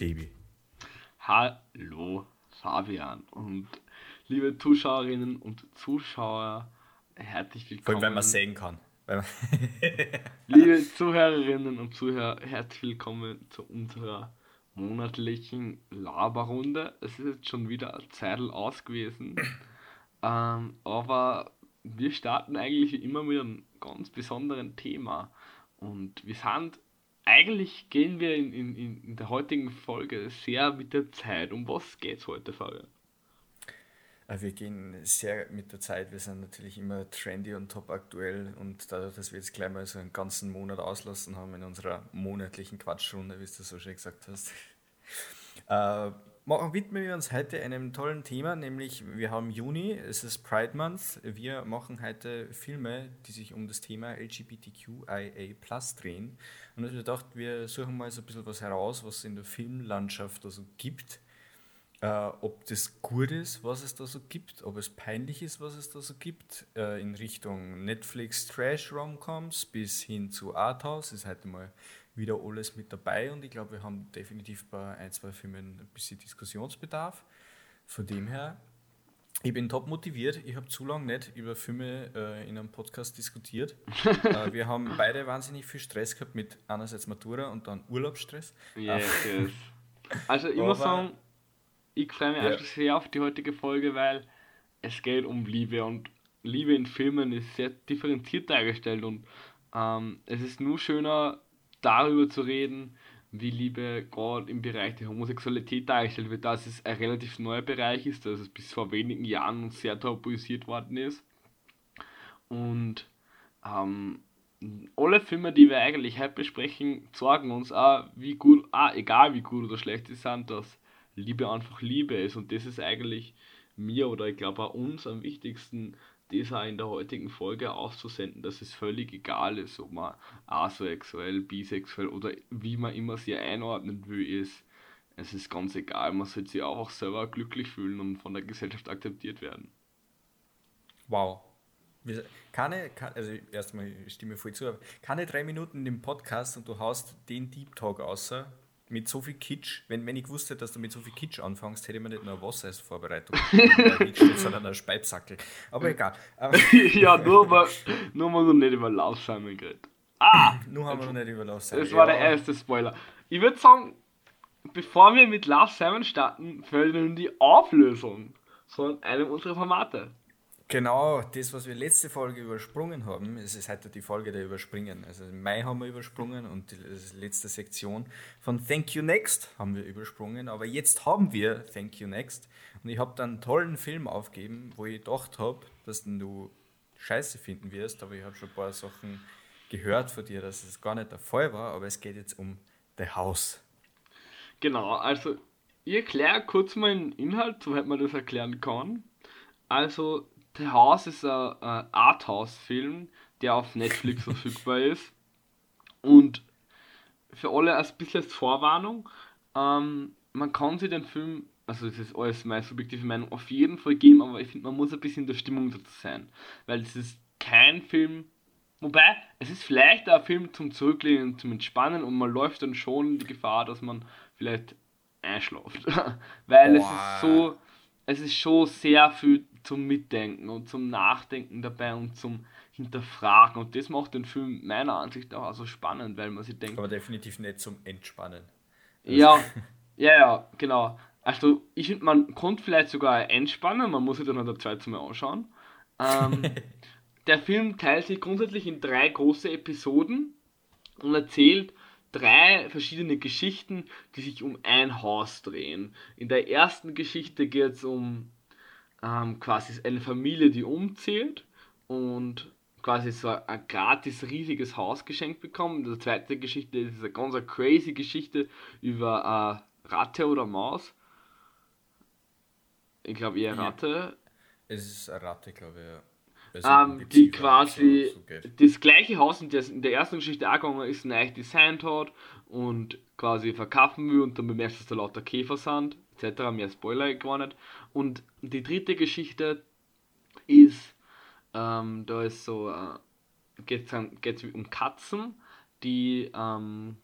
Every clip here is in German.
Sebi. Hallo Fabian und liebe Zuschauerinnen und Zuschauer, herzlich willkommen. Vor allem, wenn man sehen kann. liebe Zuhörerinnen und Zuhörer, herzlich willkommen zu unserer monatlichen Laberrunde. Es ist jetzt schon wieder ein Zeitl aus gewesen, ähm, aber wir starten eigentlich immer mit einem ganz besonderen Thema und wir sind eigentlich gehen wir in, in, in der heutigen Folge sehr mit der Zeit. Um was geht es heute, Fabian? Äh, wir gehen sehr mit der Zeit. Wir sind natürlich immer trendy und top aktuell. Und dadurch, dass wir jetzt gleich mal so einen ganzen Monat auslassen haben in unserer monatlichen Quatschrunde, wie du so schön gesagt hast, äh, widmen wir uns heute einem tollen Thema, nämlich wir haben Juni, es ist Pride Month. Wir machen heute Filme, die sich um das Thema LGBTQIA drehen. Und ich dachte, wir suchen mal so ein bisschen was heraus, was es in der Filmlandschaft also gibt. Äh, ob das gut ist, was es da so gibt, ob es peinlich ist, was es da so gibt, äh, in Richtung Netflix Trash Romcoms bis hin zu Arthouse ist heute mal wieder alles mit dabei und ich glaube, wir haben definitiv bei ein, zwei Filmen ein bisschen Diskussionsbedarf. Von dem her, ich bin top motiviert. Ich habe zu lange nicht über Filme äh, in einem Podcast diskutiert. äh, wir haben beide wahnsinnig viel Stress gehabt mit einerseits Matura und dann Urlaubsstress. Yes, yes. Also ich muss sagen, ich freue mich ja. einfach sehr auf die heutige Folge, weil es geht um Liebe und Liebe in Filmen ist sehr differenziert dargestellt und ähm, es ist nur schöner, darüber zu reden, wie Liebe gerade im Bereich der Homosexualität dargestellt wird, dass es ein relativ neuer Bereich ist, dass es bis vor wenigen Jahren sehr tabuisiert worden ist. Und ähm, alle Filme, die wir eigentlich heute besprechen, zeigen uns auch, wie gut, ah, egal wie gut oder schlecht sie sind, dass Liebe einfach Liebe ist. Und das ist eigentlich mir oder ich glaube auch uns am wichtigsten, auch in der heutigen Folge auszusenden, dass es völlig egal ist, ob man asexuell, bisexuell oder wie man immer sie einordnen will, ist. Es ist ganz egal, man sollte sich auch selber glücklich fühlen und von der Gesellschaft akzeptiert werden. Wow. Keine, also erstmal stimme voll zu, keine drei Minuten in dem Podcast und du haust den Deep Talk außer mit so viel Kitsch, wenn, wenn ich wusste, dass du mit so viel Kitsch anfängst, hätte ich mir nicht nur Wasser als Vorbereitung, sondern ein Speibsackel. Aber egal. ja, nur mal, nur mal noch nicht über Love Simon geredet. Ah! Nur haben wir noch nicht über Love Simon Das war ja. der erste Spoiler. Ich würde sagen, bevor wir mit Love Simon starten, fällt nun die Auflösung von einem unserer Formate. Genau, das, was wir letzte Folge übersprungen haben, es ist heute die Folge der Überspringen. Also im Mai haben wir übersprungen und die letzte Sektion von Thank You Next haben wir übersprungen. Aber jetzt haben wir Thank You Next. Und ich habe dann einen tollen Film aufgegeben, wo ich gedacht habe, dass du scheiße finden wirst. Aber ich habe schon ein paar Sachen gehört von dir, dass es gar nicht der Fall war. Aber es geht jetzt um The House. Genau, also ich erkläre kurz mal den Inhalt, soweit man das erklären kann. Also The House ist ein, ein Arthouse-Film, der auf Netflix verfügbar ist. Und für alle ein bisschen als Vorwarnung, ähm, man kann sich den Film, also das ist alles meine subjektive Meinung, auf jeden Fall geben, aber ich finde, man muss ein bisschen in der Stimmung dazu sein. Weil es ist kein Film, wobei, es ist vielleicht ein Film zum Zurücklehnen, zum Entspannen und man läuft dann schon die Gefahr, dass man vielleicht einschläft. Weil Boah. es ist so, es ist schon sehr viel zum Mitdenken und zum Nachdenken dabei und zum Hinterfragen. Und das macht den Film meiner Ansicht nach auch so spannend, weil man sich denkt. Aber definitiv nicht zum Entspannen. Ja, ja, ja, genau. Also ich finde, man konnte vielleicht sogar entspannen, man muss sich dann noch der Zeit Mal anschauen. Ähm, der Film teilt sich grundsätzlich in drei große Episoden und erzählt drei verschiedene Geschichten, die sich um ein Haus drehen. In der ersten Geschichte geht es um ähm, quasi eine Familie, die umzählt und quasi so ein gratis riesiges Haus geschenkt bekommen. Die zweite Geschichte ist eine ganz crazy Geschichte über eine Ratte oder Maus. Ich glaube eher Ratte. Ja. Es ist eine Ratte, glaube ich, ja. Ähm, die quasi das gleiche Haus in der, in der ersten Geschichte auch gegangen ist, neu designt hat und quasi verkaufen will und dann bemerkst du, dass da lauter Käfer sind, etc. Mehr Spoiler gar nicht. Und die dritte Geschichte ist, ähm, da ist so, äh, geht es um Katzen, die, ähm,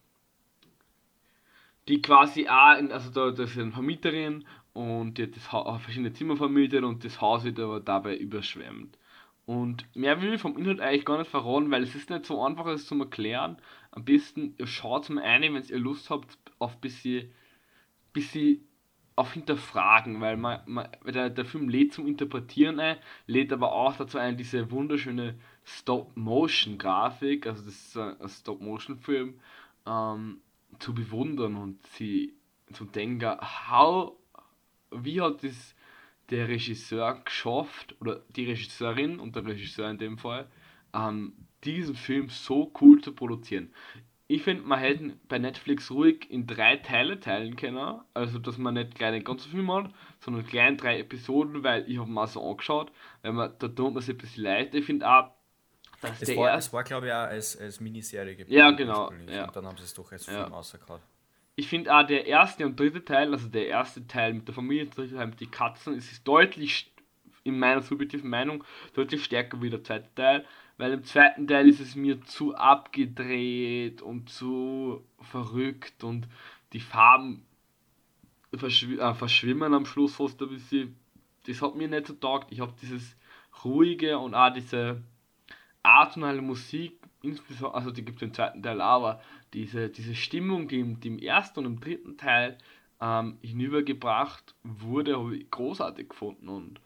die quasi auch, in, also da, das ist eine Vermieterin und die hat das ha verschiedene Zimmer vermietet und das Haus wird aber dabei überschwemmt. Und mehr will ich vom Inhalt eigentlich gar nicht verraten, weil es ist nicht so einfach, es zu erklären. Am besten, schaut mal ein, wenn ihr Lust habt, auf bisschen, bisschen auf Hinterfragen, weil man, man, der, der Film lädt zum Interpretieren ein, lädt aber auch dazu ein, diese wunderschöne Stop-Motion-Grafik, also das ist ein Stop-Motion-Film, ähm, zu bewundern und sie zu denken, how, wie hat das der Regisseur geschafft, oder die Regisseurin und der Regisseur in dem Fall, ähm, diesen Film so cool zu produzieren. Ich finde, man hätte bei Netflix ruhig in drei Teile teilen können, also dass man nicht gleich den ganzen Film hat, sondern gleich in drei Episoden, weil ich habe mir so angeschaut, weil man, da tut man sich ein bisschen leid. Ich finde auch, dass es der war, es war, glaube ich, auch als, als Miniserie geplant. Ja, genau. Ja. Und dann haben sie es doch als Film ja. rausgehauen. Ich finde auch der erste und dritte Teil, also der erste Teil mit der Familie, der dritte Teil mit den Katzen, es ist deutlich, in meiner subjektiven Meinung, deutlich stärker wie der zweite Teil, weil im zweiten Teil ist es mir zu abgedreht und zu verrückt und die Farben verschw äh, verschwimmen am Schluss fast ein bisschen. Das hat mir nicht so taugt. Ich habe dieses ruhige und auch diese atonale Musik, insbesondere, also die gibt es im zweiten Teil auch, aber diese, diese Stimmung, die im, die im ersten und im dritten Teil ähm, hinübergebracht wurde, habe ich großartig gefunden. Und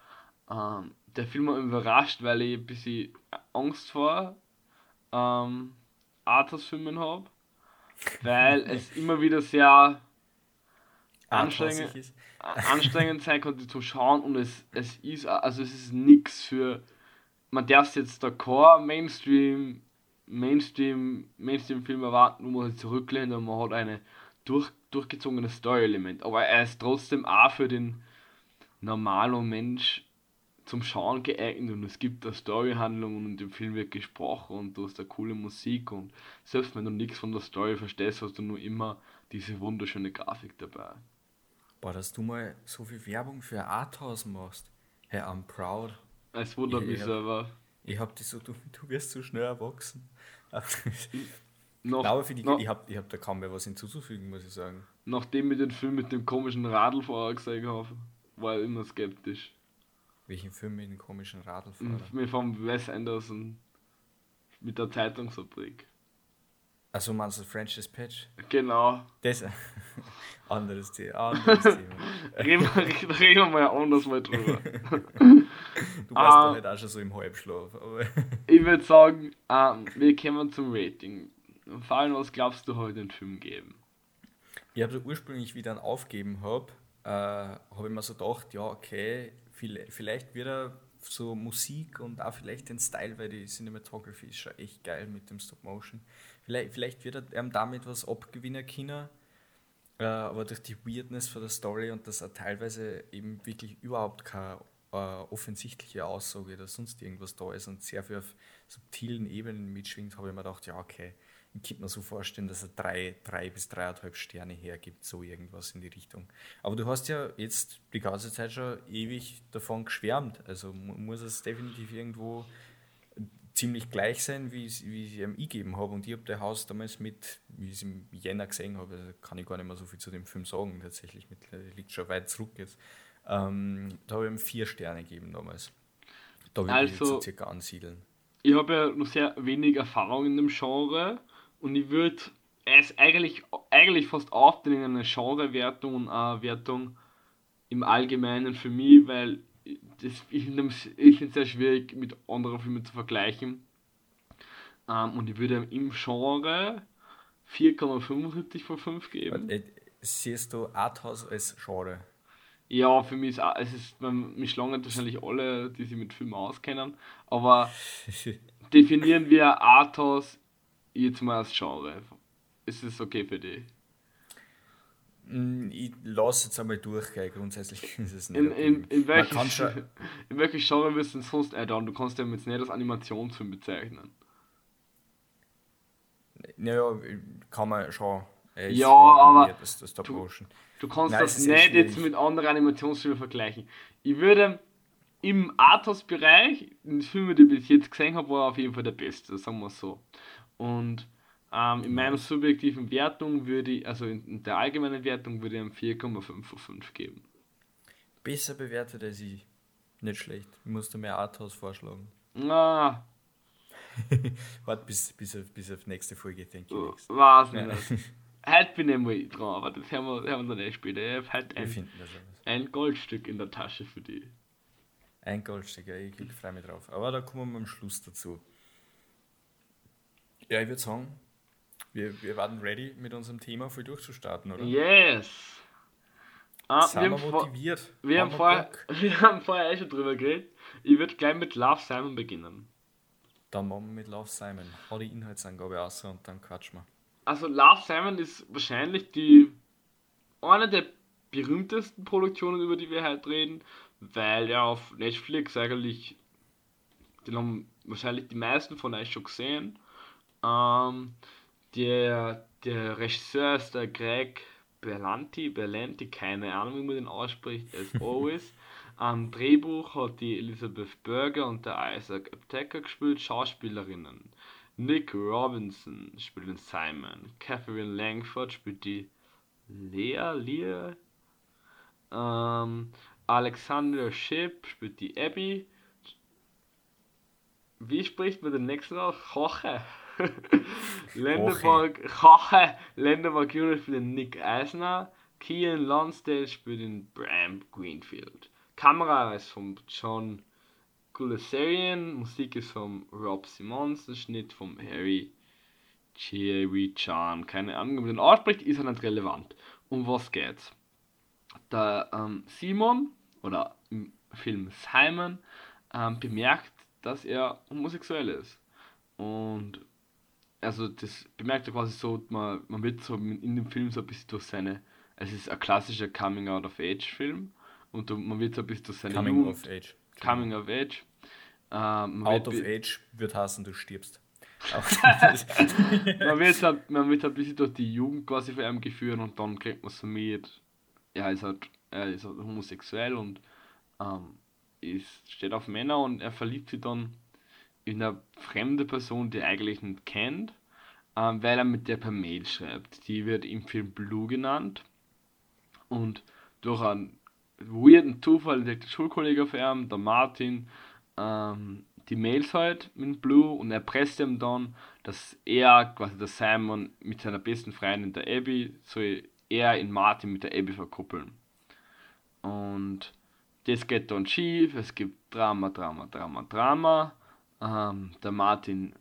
ähm, der Film hat mich überrascht, weil ich ein bisschen Angst vor ähm, Arthouse-Filmen habe, weil es immer wieder sehr anstrengend, anstrengend sein konnte zu schauen. Und es, es ist also es ist nichts für man darf jetzt der Core Mainstream Mainstream Mainstream Film erwarten, wo man sich zurücklehnt und man hat eine durch, durchgezogene Story-Element, aber er ist trotzdem auch für den normalen Mensch zum Schauen geeignet und es gibt da Storyhandlungen und im Film wird gesprochen und du hast da coole Musik und selbst wenn du nichts von der Story verstehst, hast du nur immer diese wunderschöne Grafik dabei. Boah, dass du mal so viel Werbung für Arthouse machst. Hey, I'm proud. Es wundert mich selber. Ich hab dich so, du, du wirst so schnell erwachsen. Noch, aber für die, noch, ich habe ich hab da kaum mehr was hinzuzufügen, muss ich sagen. Nachdem ich den Film mit dem komischen Radlfahrer gesehen habe, war ich immer skeptisch. Welchen Film mit dem komischen Radlfahrer? Mit vom Wes Anderson mit der Zeitungsfabrik. Also meinst du French Dispatch? Genau. Das anderes Thema. Anderes Thema. reden, wir, reden wir mal anders mal drüber. du warst ah, doch nicht auch schon so im Halbschlaf. Ich würde sagen, ähm, wir kommen zum Rating. Vor allem, was glaubst du heute den Film geben? Ich habe so ursprünglich, wie ich dann aufgeben habe, äh, habe ich mir so gedacht, ja, okay, vielleicht wird er so Musik und auch vielleicht den Style, weil die Cinematography ist schon echt geil mit dem Stop Motion. Vielleicht, vielleicht wird er ähm, damit was abgewinnen können, äh, aber durch die Weirdness von der Story und dass er teilweise eben wirklich überhaupt keine äh, offensichtliche Aussage oder sonst irgendwas da ist und sehr viel auf subtilen Ebenen mitschwingt, habe ich mir gedacht, ja, okay, ich könnte mir so vorstellen, dass er drei, drei bis dreieinhalb Sterne hergibt, so irgendwas in die Richtung. Aber du hast ja jetzt die ganze Zeit schon ewig davon geschwärmt, also muss es definitiv irgendwo ziemlich gleich sein, wie, ich ihm gegeben habe. Und ich habe das Haus damals mit, wie ich es im Jänner gesehen habe, also kann ich gar nicht mehr so viel zu dem Film sagen, tatsächlich, mit, liegt schon weit zurück jetzt. Ähm, da habe ich ihm vier Sterne gegeben damals. Da würde also, ich so circa ansiedeln. Ich habe ja noch sehr wenig Erfahrung in dem Genre und ich würde es eigentlich, eigentlich fast aufnehmen in eine Genrewertung und eine Wertung im Allgemeinen für mich, weil das, ich finde es sehr schwierig mit anderen Filmen zu vergleichen. Ähm, und ich würde im Genre 4,75 von 5 geben. Siehst du Arthouse als Genre? Ja, für mich ist es ist, mich schlagen wahrscheinlich alle, die sich mit Filmen auskennen, aber definieren wir Arthouse jetzt mal als Genre. Ist es okay für dich? Mm, ich lasse jetzt einmal durchgehen, grundsätzlich ist es nicht. In, in, in, welches, in welches Genre wirst du denn sonst add-on? Du kannst ja jetzt nicht als Animationsfilm bezeichnen. Naja, kann man schon. Ja, aber das, das du, du kannst Nein, das nicht jetzt mit anderen Animationsfilmen vergleichen. Ich würde im Arthouse-Bereich, den Film, den ich bis jetzt gesehen habe, war auf jeden Fall der beste, sagen wir so. Und Ähm, in meiner subjektiven Wertung würde ich, also in, der allgemeinen Wertung würde ich ihm 4,5 von 5 geben. Besser bewertet als ich. Nicht schlecht. Ich musste mehr Arthouse vorschlagen. Na. Warte bis, bis, auf, bis auf nächste Folge, denke ich. Weiß nicht. Heute bin ich mal dran, aber das haben wir, haben wir dann eh später. Ich habe heute ein, ein Goldstück in der Tasche für die. Ein Goldstück, ja, ich, ich freue mich drauf. Aber da kommen wir am Schluss dazu. Ja, ich würde sagen, wir, wir waren ready, mit unserem Thema voll durchzustarten, oder? Yes! Ah, wir, haben motiviert. Wir haben, vorher, wir haben vorher eh schon drüber geredet. Ich würde gleich mit Love Simon beginnen. Dann machen wir mit Love Simon. Hau die Inhaltsangabe aus und dann quatschen wir. Also Love Simon ist wahrscheinlich die eine der berühmtesten Produktionen, über die wir heute reden, weil er auf Netflix eigentlich, den haben wahrscheinlich die meisten von euch schon gesehen. Ähm, der, der Regisseur ist der Greg Berlanti, Berlanti, keine Ahnung, wie man den ausspricht, as always. Am Drehbuch hat die Elizabeth Berger und der Isaac Apteker gespielt, Schauspielerinnen. Nick Robinson spielt den Simon, Catherine Langford spielt die Lea, Lea, ähm, Alexander Shipp spielt die Abby. Wie spricht man den nächsten aus? Koche. Ländermark, Koche. Ländermark Junior spielt den Nick Eisner. Kian Lonsdale spielt den Bram Greenfield. Kamera ist von John Gulasarian, Musik ist von Rob Simons, der Schnitt von Harry Cherry Chan. Keine Ahnung, wie man den ausspricht, ist er nicht relevant. Um was geht's? Der ähm, Simon, oder im Film Simon, ähm, bemerkt, dass er homosexuell ist. Und also das bemerkt er quasi so, man, man wird so in dem Film so ein bisschen durch seine, es ist ein klassischer Coming-out-of-Age-Film und man wird so ein bisschen durch seine Coming Jugend, of Age. Coming of Age. Ähm, Out of Age wird heißen, du stirbst. man, wird halt, man wird halt ein bisschen durch die Jugend quasi von ihm geführt und dann kriegt man so mit, er ist halt, er ist halt homosexuell und ähm, ist, steht auf Männer und er verliebt sich dann in eine fremde Person, die er eigentlich nicht kennt, ähm, weil er mit der per Mail schreibt. Die wird im Film Blue genannt und durch einen weirden Zufall entdeckt der Schulkollege von ihm, der Martin, ähm, die Mails halt mit Blue und erpresst ihm dann, dass er, quasi der Simon, mit seiner besten Freundin der Abby, soll er in Martin mit der Abby verkuppeln. Und das geht dann schief, es gibt Drama, Drama, Drama, Drama. Ähm, der Martin.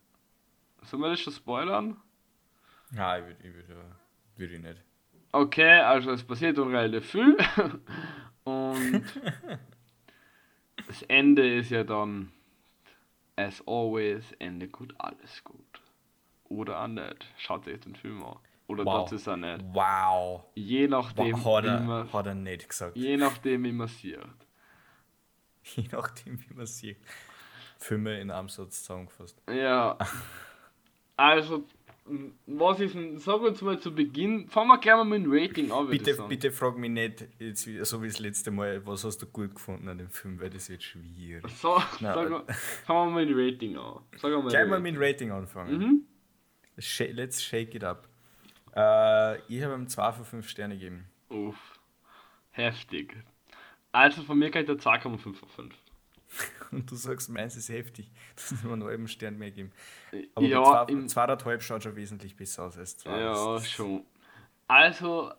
Sollen wir das schon spoilern? Nein, ich würde ich würd, würd ich nicht. Okay, also es passiert relativ viel. Und das Ende ist ja dann, as always, Ende gut, alles gut. Oder auch nicht. Schaut euch den Film an. Oder wow. das ist auch nicht. Wow. Je nachdem, wow, hat, er, man, hat er nicht gesagt. Je nachdem, wie man sieht. Je nachdem, wie man sieht. Filme in einem Satz zusammengefasst. Ja. Also, was ist denn, sag uns mal zu Beginn, fangen wir gleich mal mit dem Rating an. Bitte, bitte frag mich nicht, jetzt so wie das letzte Mal, was hast du gut gefunden an dem Film, weil das jetzt schwierig. So, Nein, mal, fangen wir mit dem Rating an. Sag mal gleich mal mit dem Rating anfangen. Mhm. Let's shake it up. Äh, ich habe ihm 2 von 5 Sterne gegeben. Uff, heftig. Also von mir ich da 2,5 von 5. und du sagst, meins ist heftig, dass wir einen halben Stern mehr geben. Aber ja, zwei, zweieinhalb schaut schon wesentlich besser aus als zwei. Ja, schon. Also,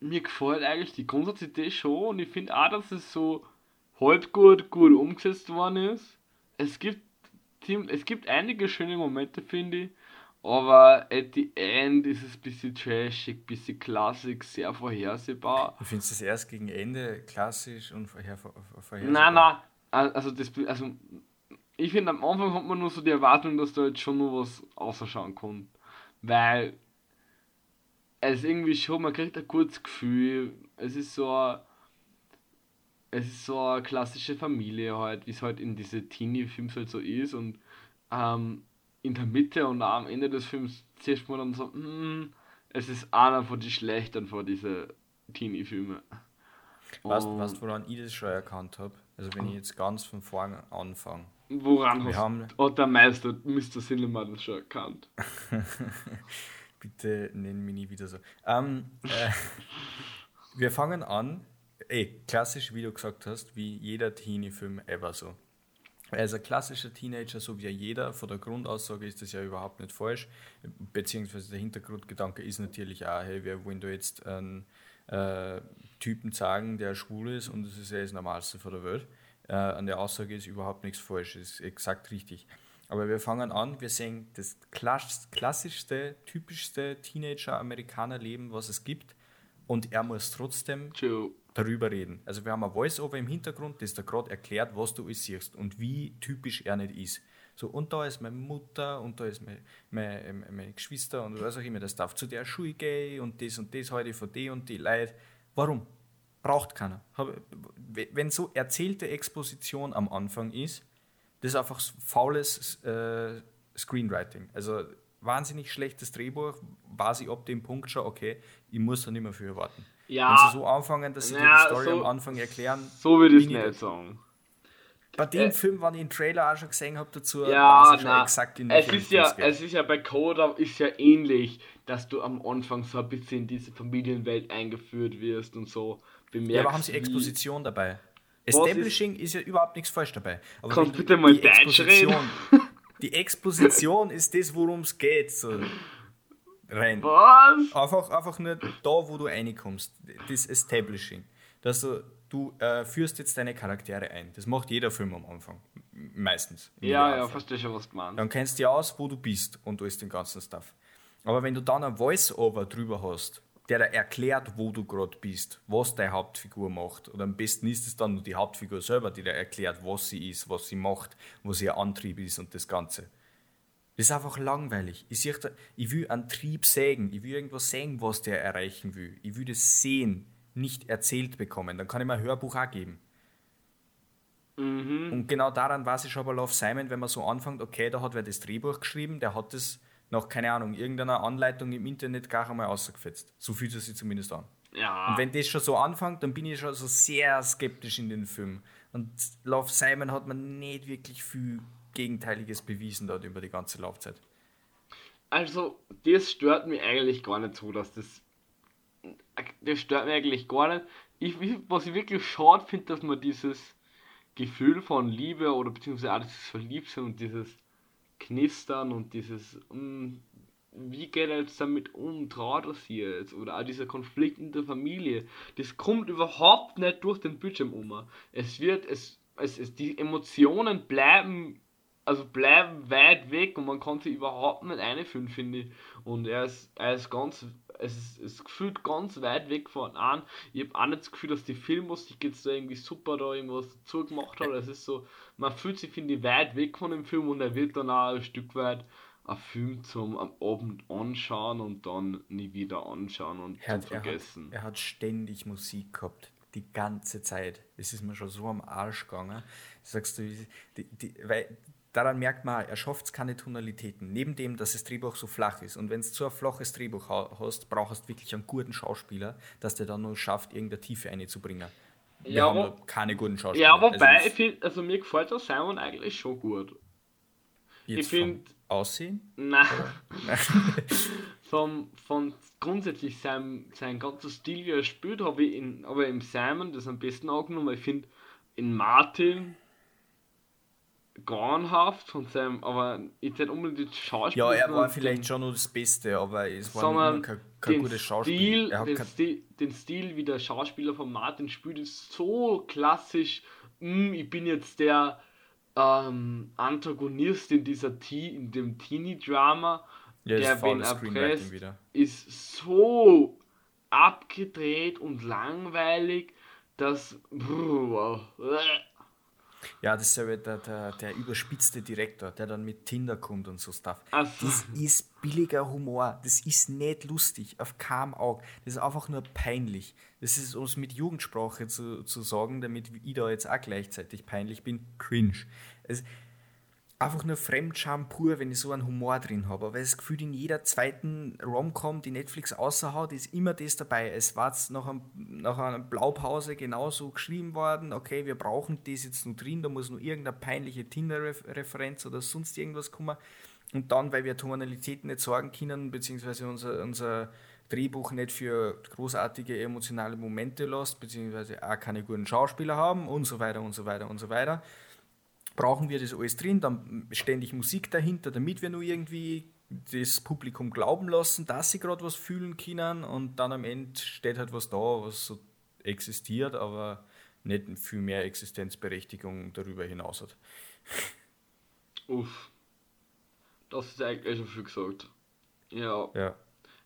mir gefällt eigentlich die Grundsatzidee schon und ich finde auch, dass es so halb gut, gut umgesetzt worden ist. Es gibt, es gibt einige schöne Momente, finde ich. Aber at the end ist es ein bisschen trashig, ein bisschen klassisch, sehr vorhersehbar. Du findest es erst gegen Ende klassisch und vorher, vorhersehbar? Nein, nein, also, das, also ich finde, am Anfang hat man nur so die Erwartung, dass da jetzt schon noch was ausschauen kann. Weil es irgendwie schon, man kriegt ein gutes Gefühl, es ist so eine, es ist so eine klassische Familie halt, wie es halt in diese Teenie-Films halt so ist und ähm, in der Mitte und am Ende des Films siehst man dann so, mm, es ist einer von den schlechteren von diesen Teenie-Filmen. Weißt du, woran ich das schon erkannt habe? Also wenn ich jetzt ganz von vorne anfange. Woran hast, haben... der Meister Mr. Cinema das schon erkannt? Bitte nenn mich nie wieder so. Ähm, äh, wir fangen an, ey, klassisch, wie du gesagt hast, wie jeder Teenie-Film ever so. Er ist ein klassischer Teenager, so wie jeder. Von der Grundaussage ist das ja überhaupt nicht falsch. Beziehungsweise der Hintergrundgedanke ist natürlich auch, hey, wir wollen da jetzt einen äh, Typen sagen, der schwul ist und das ist ja das Normalste von der Welt. Äh, an der Aussage ist überhaupt nichts falsch, ist exakt richtig. Aber wir fangen an, wir sehen das klassischste, typischste Teenager-Amerikaner-Leben, was es gibt. Und er muss trotzdem True darüber reden. Also wir haben ein Voice-Over im Hintergrund, das da gerade erklärt, was du alles siehst und wie typisch er nicht ist. So, und da ist meine Mutter und da ist meine, meine, meine Geschwister und was auch immer, das darf zu der Schule gehen und das und das heute von die und die Leute. Warum? Braucht keiner. Wenn so erzählte Exposition am Anfang ist, das ist einfach faules äh, Screenwriting. Also wahnsinnig schlechtes Drehbuch, weiß ich ab dem Punkt schon, okay, ich muss da nicht mehr für warten. Ja. Wenn sie so anfangen, dass sie ja, die Story so, am Anfang erklären. So würde ich es nicht sagen. Bei dem äh, Film, wenn ich den Trailer auch schon gesehen habe dazu, ja, weiß ich na, exakt in es ist ja, Es ist ja bei Coda ist ja ähnlich, dass du am Anfang so ein bisschen in diese Familienwelt eingeführt wirst und so bemerkst. Ja, aber haben sie Exposition dabei? Establishing ist, ist, ja überhaupt nichts falsch dabei. Aber kannst bitte mal Deutsch reden? Die Exposition ist das, worum es geht. So rein. Was? Einfach, einfach nur da, wo du reinkommst. Das Establishing. Dass du, du äh, führst jetzt deine Charaktere ein. Das macht jeder Film am Anfang. Meistens. Ja, ja, verstehe schon, was du meinst. Dann kennst du ja aus, wo du bist und alles den ganzen Stuff. Aber wenn du dann ein Voice-Over drüber hast, der erklärt, wo du gerade bist, was deine Hauptfigur macht. Oder am besten ist es dann nur die Hauptfigur selber, die dir erklärt, was sie ist, was sie macht, was ihr Antrieb ist und das Ganze. Das ist einfach langweilig. Ich, sehe, ich will einen Trieb sägen. Ich will irgendwas sehen, was der erreichen will. Ich will das sehen, nicht erzählt bekommen. Dann kann ich mir ein Hörbuch auch geben. Mhm. Und genau daran weiß ich schon bei Love Simon, wenn man so anfängt, okay, da hat wer das Drehbuch geschrieben, der hat das nach, keine Ahnung, irgendeiner Anleitung im Internet gar einmal ausgefetzt. So fühlt es sich zumindest an. Ja. Und wenn das schon so anfängt, dann bin ich schon so sehr skeptisch in den Film. Und Love Simon hat man nicht wirklich viel Gegenteiliges bewiesen dort über die ganze Laufzeit. Also, das stört mich eigentlich gar nicht so, dass das. Das stört mich eigentlich gar nicht. Ich, was ich wirklich schade finde, dass man dieses Gefühl von Liebe oder beziehungsweise auch dieses Verliebtsein und dieses Knistern und dieses, mh, mm, wie geht er jetzt damit um, traut er sich jetzt? Oder auch dieser Konflikt in der Familie, das kommt überhaupt nicht durch den Bildschirm um. Es wird, es, es, es die Emotionen bleiben also bleiben weit weg und man kann sich überhaupt nicht einfühlen, finde ich. Und er ist, er ist ganz, es ist, es gefühlt ganz weit weg von an. Ich habe auch nicht das Gefühl, dass die Filmmusik jetzt da irgendwie super da irgendwas dazu gemacht hat. Es ist so, man fühlt sich, finde ich, weit weg von dem Film und er wird dann auch ein Stück weit ein Film zum am Abend anschauen und dann nie wieder anschauen und er hat, vergessen. Er hat, er hat ständig Musik gehabt die ganze Zeit. Es ist mir schon so am Arsch gegangen. Sagst du, die, die, weil daran merkt man, er schafft keine Tonalitäten. Neben dem, dass das Drehbuch so flach ist. Und wenn du so ein flaches Drehbuch hast, brauchst du wirklich einen guten Schauspieler, dass der dann nur schafft, irgendeine Tiefe einzubringen. Wir ja, haben aber, keine guten Schauspieler. Ja, wobei, also, ich find, also mir gefällt der Simon eigentlich schon gut. ich finde. Aussehen? Nein. vom, von grundsätzlich sein, sein ganzer Stil, wie er spielt, habe ich in, aber im Simon das am besten angenommen. Ich finde, in Martin grauenhaft von seinem, aber jetzt nicht unbedingt das Schauspiel. Ja, er war vielleicht den, schon nur das Beste, aber es war kein, kein gutes Schauspiel. den, Stil, den Stil, wie der Schauspieler von Martin spielt, ist so klassisch. Hm, ich bin jetzt der ähm, Antagonist in dieser T in dem Teenie-Drama, ja, der wen erpresst, ist so abgedreht und langweilig, dass. Brr, ja, das ist ja der, der, der überspitzte Direktor, der dann mit Tinder kommt und so Stuff. Ach. Das ist billiger Humor. Das ist nicht lustig, auf keinem Auge. Das ist einfach nur peinlich. Das ist, um es mit Jugendsprache zu, zu sagen, damit ich da jetzt auch gleichzeitig peinlich bin, cringe. Es, einfach nur Fremdscham pur, wenn ich so einen Humor drin habe. Aber das Gefühl, in jeder zweiten Rom-Com, die Netflix außerhaut, ist immer das dabei. Es war nach, einem, nach einer Blaupause genauso geschrieben worden, okay, wir brauchen das jetzt nur drin, da muss nur irgendeine peinliche Tinder-Referenz oder sonst irgendwas kommen. Und dann, weil wir Tonalitäten nicht sorgen können, beziehungsweise unser, unser Drehbuch nicht für großartige emotionale Momente lässt, beziehungsweise auch keine guten Schauspieler haben und so weiter und so weiter und so weiter brauchen wir das alles drin, dann ständig Musik dahinter, damit wir nur irgendwie das Publikum glauben lassen, dass sie gerade was fühlen können und dann am Ende steht halt was da, was so existiert, aber nicht viel mehr Existenzberechtigung darüber hinaus hat. Uff. Das ist eigentlich schon viel gesagt. Ja. ja.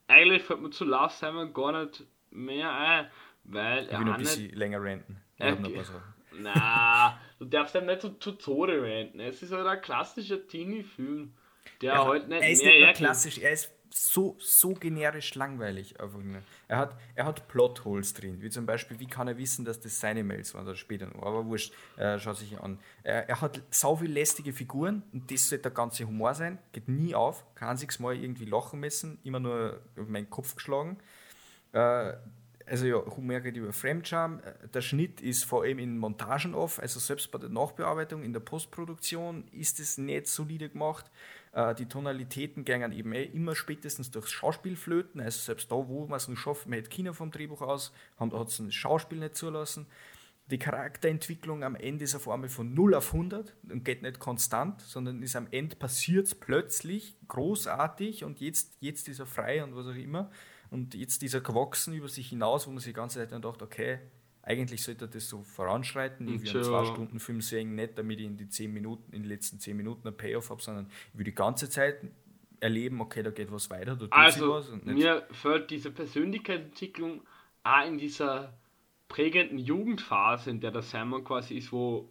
Eigentlich fällt mir zu Lars Simon gar nicht mehr ein, weil er. Ich will noch ein bisschen länger renten. Ich er, noch ein paar Sachen. Na, du darfst ja nicht so zu Tode ranten. Es ist halt ein klassischer Teenie-Film, der ja, halt nicht er ist nicht nur klassisch, er ist so, so generisch langweilig. Einfach nur. Er hat, er hat Plotholes drin, wie zum Beispiel, wie kann er wissen, dass das seine Mails waren oder später noch, aber wurscht, äh, schau sich an. Er, er hat so viele lästige Figuren und das sollte der ganze Humor sein, geht nie auf, kein einziges Mal irgendwie lachen müssen, immer nur auf meinen Kopf geschlagen. Äh, also ja, Humor geht über Fremdscham. Der Schnitt ist vor allem in Montagen off, also selbst bei der Nachbearbeitung, in der Postproduktion ist es nicht solide gemacht. Äh, die Tonalitäten gingen eben eh immer spätestens durchs Schauspiel flöten, also selbst da, wo man es nur schafft, man hätte Kino vom Drehbuch aus, hat es das Schauspiel nicht zulassen. Die Charakterentwicklung am Ende ist auf einmal von 0 auf 100 und geht nicht konstant, sondern ist am Ende passiert plötzlich großartig und jetzt, jetzt ist er frei und was auch immer. Und jetzt ist er gewachsen über sich hinaus, wo man sich die ganze Zeit dann dachte, okay, eigentlich sollte das so voranschreiten. Ich will einen zwei Stunden Film sehen, nicht damit ich in die zehn Minuten, in den letzten zehn Minuten einen Payoff habe, sondern ich will die ganze Zeit erleben, okay, da geht was weiter, da tut also, was. Und mir fällt diese Persönlichkeitsentwicklung auch in dieser prägenden Jugendphase, in der der Simon quasi ist, wo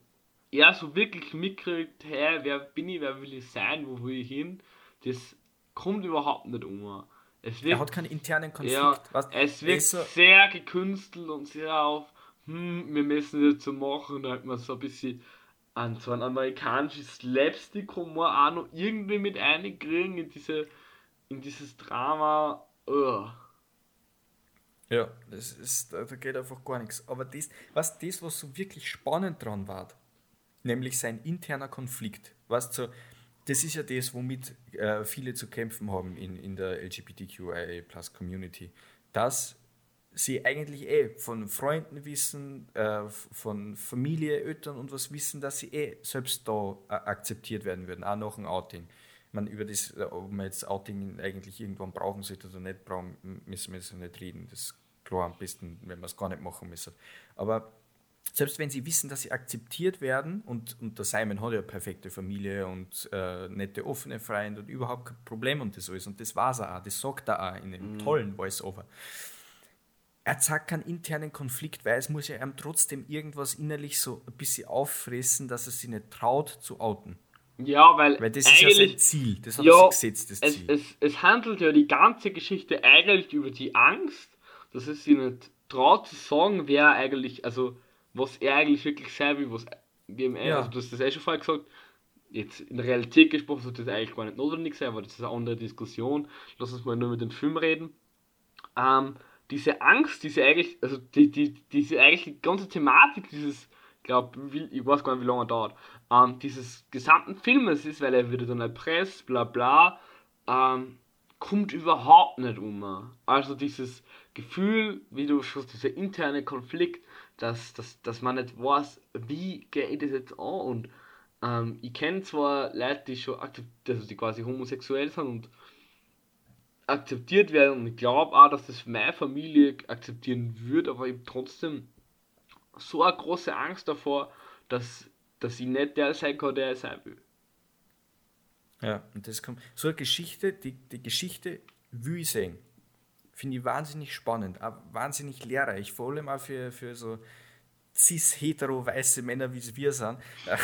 er so wirklich mitkriegt, hey, wer bin ich, wer will ich sein, wo will ich hin, das kommt überhaupt nicht um. Es wirkt, er hat keinen internen Konflikt. Ja, was, es wirkt so sehr gekünstelt und sehr auf, hm, wir müssen das so machen. Da hat man so ein bisschen an so ein amerikanisches Slapstick-Humor auch noch irgendwie mit einkriegen in, diese, in dieses Drama. Ugh. Ja, das ist, da geht einfach gar nichts. Aber das, was, das, was so wirklich spannend dran war, nämlich sein interner Konflikt, was so, das ist ja das, womit äh, viele zu kämpfen haben in, in der LGBTQIA Plus Community, dass sie eigentlich eh von Freunden wissen, äh, von Familie, Eltern und was wissen, dass sie eh selbst da äh, akzeptiert werden würden, auch nach dem Outing. Man über das, äh, ob man jetzt Outing eigentlich irgendwann brauchen sollte oder nicht brauchen, müssen wir jetzt nicht reden. Das ist klar am besten, wenn man es gar nicht machen müssen. Aber selbst wenn sie wissen, dass sie akzeptiert werden, und, und der Simon hat ja perfekte Familie und äh, nette, offene Freunde und überhaupt kein Problem und das alles, und das war er auch, das sagt er auch in dem mhm. tollen Voice-Over. Er zeigt keinen internen Konflikt, weil es muss ja ihm trotzdem irgendwas innerlich so ein bisschen auffressen, dass er sich nicht traut zu outen. Ja, weil, weil das ist ja sein Ziel, das hat ja, er gesetzt, das Ziel. Es, es, es handelt ja die ganze Geschichte eigentlich über die Angst, dass es sich nicht traut zu sagen, wer eigentlich, also was er eigentlich wirklich sein will, was wie ja. also du hast das eh schon vorher gesagt, jetzt in der Realität gesprochen sollte das eigentlich gar nicht notwendig sein, aber das ist eine andere Diskussion. Lass uns mal nur mit dem Film reden. Ähm, diese Angst, diese eigentlich, also die, die, diese eigentlich die ganze Thematik dieses, glaube ich weiß gar nicht, wie lange er dauert, ähm, dieses gesamten Filmes ist, weil er wird dann erpresst, bla bla, ähm, kommt überhaupt nicht um. Also dieses Gefühl, wie du schon dieser interne Konflikt, dass, dass, dass man nicht weiß, wie geht das jetzt an und ähm, ich kenne zwar Leute, die schon also die quasi homosexuell sind und akzeptiert werden und ich glaube auch, dass das meine Familie akzeptieren würde, aber ich trotzdem so eine große Angst davor, dass, dass ich nicht der sein kann, der ich sein will. Ja, und das kommt. So eine Geschichte, die, die Geschichte will ich sehen. Finde ich wahnsinnig spannend, wahnsinnig lehrreich, vor allem auch für, für so cis-hetero-weiße Männer, wie wir sind.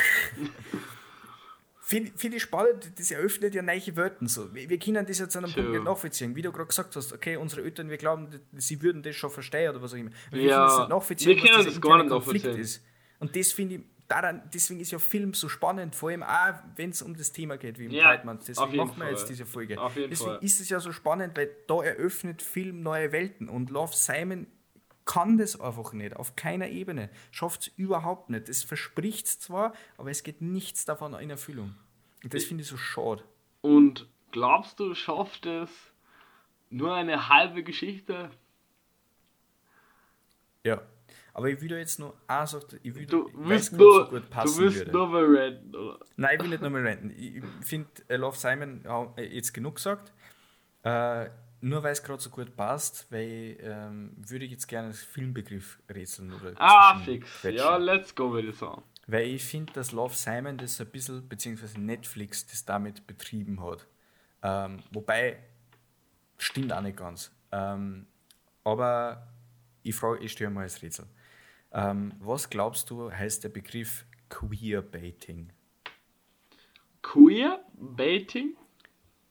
Finde find ich spannend, das eröffnet ja neue Welten. So. Wir, können das jetzt an einem sure. Punkt nicht nachvollziehen. Wie du gerade gesagt hast, okay, unsere Eltern, wir glauben, sie würden das schon verstehen oder was auch immer. Wir ja, können das nachvollziehen, wir können das gar nicht nachvollziehen. Ist. Und das finde ich, daran, deswegen ist ja Film so spannend, vor allem auch, wenn es um das Thema geht, wie im ja. Deswegen machen wir jetzt diese Folge. deswegen Fall. ist es ja so spannend, weil da eröffnet Film neue Welten und Love Simon kann das einfach nicht, auf keiner Ebene. Schafft es überhaupt nicht. Es verspricht es zwar, aber es geht nichts davon in Erfüllung. Und das finde ich so schade. Und glaubst du, schafft es nur eine halbe Geschichte? Ja. Aber ich will da jetzt nur auch sagen, ich will du willst nur, so gut passen Du willst nur mal renten, oder? Nein, ich will nicht nur mal renten. Ich finde, Love Simon äh, jetzt genug gesagt. Äh, nur weil es gerade so gut passt, weil ähm, würde ich jetzt gerne das Filmbegriff rätseln oder Ah, fix. Quetschen. Ja, let's go, würde ich sagen. Weil ich finde, dass Love Simon das ein bisschen, beziehungsweise Netflix das damit betrieben hat. Ähm, wobei, stimmt auch nicht ganz. Ähm, aber ich frage, ich stelle mal als Rätsel. Ähm, was glaubst du, heißt der Begriff Queerbaiting? Queerbaiting?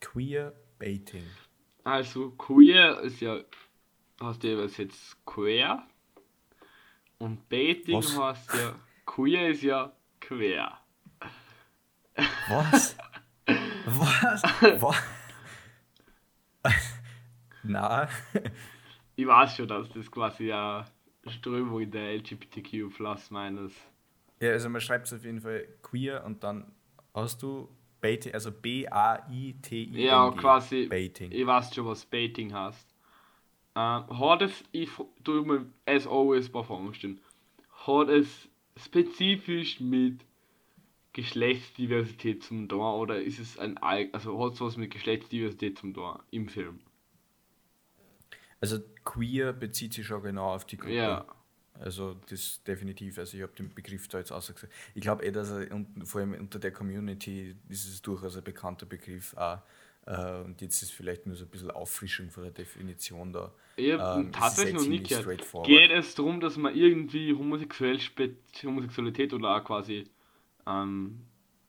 Queerbaiting. Also queer ist ja, hast du jetzt queer und Baiting was? heißt ja, queer ist ja quer. Was? was? was? Na? Ich weiß schon, dass das quasi ja Strömung in der LGBTQ plus minus. Ja, also man schreibt es auf jeden Fall queer und dann hast du Baiting, also B-A-I-T-I-N-G. Ja, quasi. Baiting. Ich weiß schon, was Baiting heißt. Äh, hat es, ich tue mir as always paar Fragen. Hat es spezifisch mit Geschlechtsdiversität zum Tor oder ist es ein, also hat es was mit Geschlechtsdiversität zum Tor im Film? Also queer bezieht sich schon genau auf die Gruppe. Ja. Also das definitiv. Also ich habe den Begriff da jetzt ausgesagt. Ich glaube eh, dass er und vor allem unter der Community ist es durchaus ein bekannter Begriff auch. Äh, und jetzt ist vielleicht nur so ein bisschen Auffrischung von der Definition da. Ich habe ähm, tatsächlich noch nicht gehört. Geht es darum, dass man irgendwie homosexuell Homosexualität oder auch quasi ähm,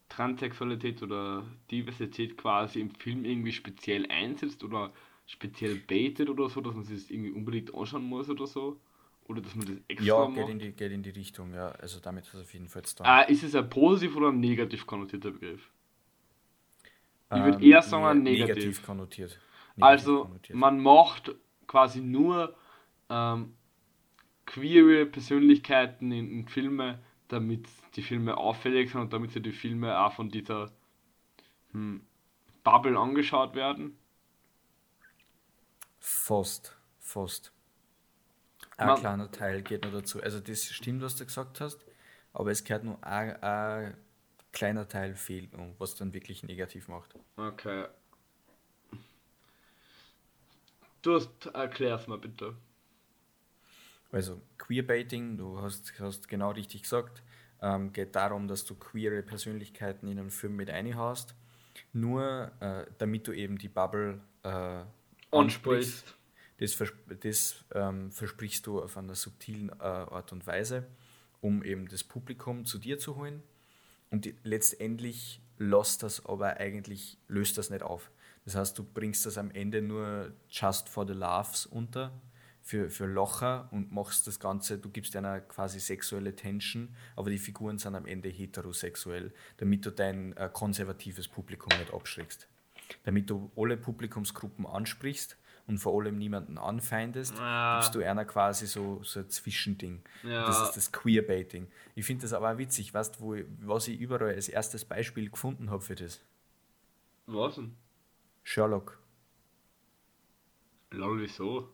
Transsexualität oder Diversität quasi im Film irgendwie speziell einsetzt oder speziell baitet oder so, dass man sich das irgendwie unbedingt anschauen muss oder so? Oder dass man das extra Ja, geht macht? in, die, geht in die Richtung, ja. Also damit ist es auf jeden Fall da. Ah, ist es ein positiv oder ein negativ konnotierter Begriff? Ich würde ähm, eher sagen, ein negativ. negativ konnotiert. Negativ also, konnotiert. man macht quasi nur ähm, queere Persönlichkeiten in, in Filme, damit die Filme auffällig sind und damit sie die Filme auch von dieser hm, Bubble angeschaut werden. Fast, fast. Ein Man, kleiner Teil geht noch dazu. Also das stimmt, was du gesagt hast, aber es gehört nur ein, ein kleiner Teil fehlt was dann wirklich negativ macht. Okay. Du hast, erklär's mal bitte. Also Queerbaiting, du hast, hast genau richtig gesagt, ähm, geht darum, dass du queere Persönlichkeiten in einen Film mit einhaust, nur äh, damit du eben die Bubble äh, ansprichst das, vers das ähm, versprichst du auf einer subtilen äh, Art und Weise, um eben das Publikum zu dir zu holen. Und die, letztendlich lässt das aber eigentlich, löst das nicht auf. Das heißt, du bringst das am Ende nur just for the laughs unter, für, für Locher und machst das Ganze, du gibst einer quasi sexuelle Tension, aber die Figuren sind am Ende heterosexuell, damit du dein äh, konservatives Publikum nicht abschreckst. Damit du alle Publikumsgruppen ansprichst und vor allem niemanden anfeindest, ja. gibst du einer quasi so, so ein Zwischending. Ja. Das ist das Queerbaiting. Ich finde das aber auch witzig, weißt du, was ich überall als erstes Beispiel gefunden habe für das? Was denn? Sherlock. Lol, wieso?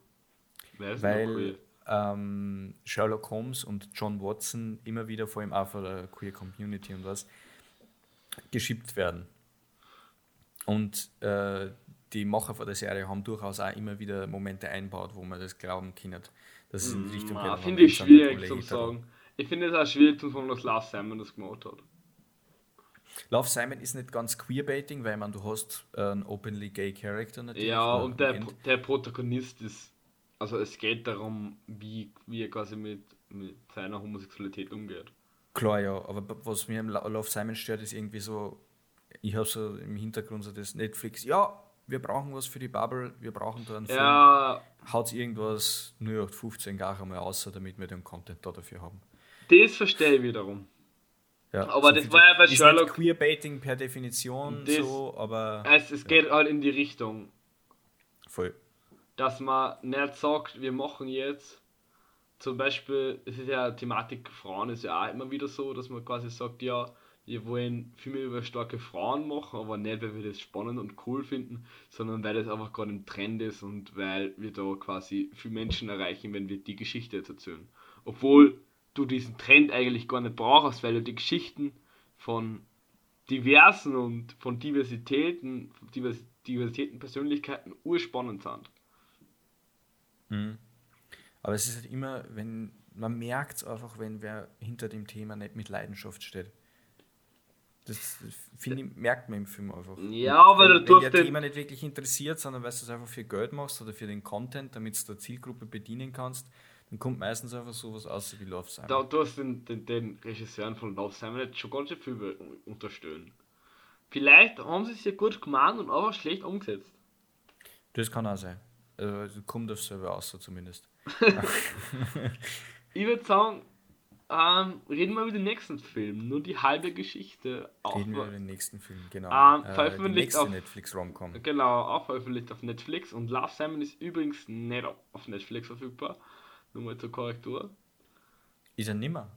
Weil ähm, Sherlock Holmes und John Watson immer wieder, vor allem auch von der Queer Community und was, geschippt werden. Und äh, die Macher von der Serie haben durchaus auch immer wieder Momente einbaut, wo man das glauben kann, dass es in die Richtung geht. Finde ich schwierig zu sagen. Ich finde es auch schwierig zu sagen, dass Love Simon das gemacht hat. Love Simon ist nicht ganz queerbaiting, weil man du hast einen openly gay Character natürlich. Ja, und der, der Protagonist ist, also es geht darum, wie, wie er quasi mit, mit seiner Homosexualität umgeht. Klar, ja, aber was mir im Love Simon stört, ist irgendwie so, ich habe so im Hintergrund so das Netflix, ja, wir brauchen was für die Bubble, wir brauchen da einen Film. Ja. Haut irgendwas 0815 gar einmal aus, damit wir den Content da dafür haben. Das verstehe ich wiederum. Ja, aber so das war ja bei Sherlock. Queerbaiting per Definition das, so, aber. Es, es geht halt in die Richtung. Voll. Dass man nicht sagt, wir machen jetzt. Zum Beispiel, es ist ja Thematik Frauen, ist ja auch immer wieder so, dass man quasi sagt, ja, wir wollen viel mehr über starke Frauen machen, aber nicht, weil wir das spannend und cool finden, sondern weil das einfach gerade im Trend ist und weil wir da quasi viele Menschen erreichen, wenn wir die Geschichte jetzt erzählen. Obwohl du diesen Trend eigentlich gar nicht brauchst, weil du die Geschichten von diversen und von Diversitäten, Divers Diversitäten Persönlichkeiten urspannend sind. Mhm. Aber es ist halt immer, wenn man merkt es einfach, wenn wer hinter dem Thema nicht mit Leidenschaft steht. Das finde ich, merkt man im Film einfach. Ja, weil du Wenn der Thema nicht wirklich interessiert, sondern weil du es einfach für Geld machst oder für den Content, damit du der Zielgruppe bedienen kannst, dann kommt meistens einfach sowas aus wie Love Simon. Da, du hast den, den, den Regisseuren von Love Simon jetzt schon ganz schön viel unterstellen. Vielleicht haben sie es ja gut gemacht und aber schlecht umgesetzt. Das kann auch sein. Also, kommt das selber aus, so zumindest. ich würde sagen, ähm, reden wir über den nächsten Film, nur die halbe Geschichte. Reden wir über den nächsten Film, genau. Ähm, äh, veröffentlicht auf Netflix Romcom. Genau, auch veröffentlicht auf Netflix und Love Simon ist übrigens nicht auf Netflix verfügbar. Nur mal zur Korrektur. Ist er nimmer?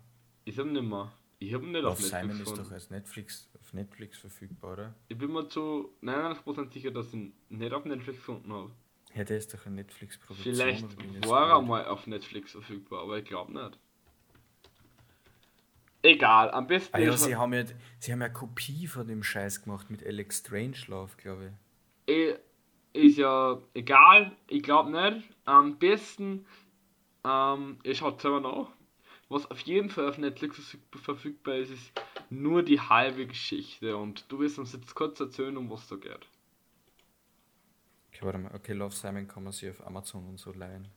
Ist er nimmer. Ich habe ihn nicht Love auf Netflix Simon ist doch als Netflix, auf Netflix verfügbar, oder? Ich bin mir zu 99% sicher, dass ich ihn nicht auf Netflix gefunden habe. Ja, der ist doch eine Netflix-Produktion. Vielleicht war er mal auf Netflix verfügbar, aber ich glaube nicht. Egal, am besten. Ah ja, sie haben ja, sie haben ja Kopie von dem Scheiß gemacht mit Alex Strangelove, glaube ich. E ist ja egal, ich glaube nicht. Am besten, ähm, ich schaue selber nach. Was auf jeden Fall auf Netflix verfügbar ist, ist nur die halbe Geschichte. Und du wirst uns jetzt kurz erzählen, um was da geht. Okay, warte mal. Okay, Love Simon kann man sich auf Amazon und so leihen.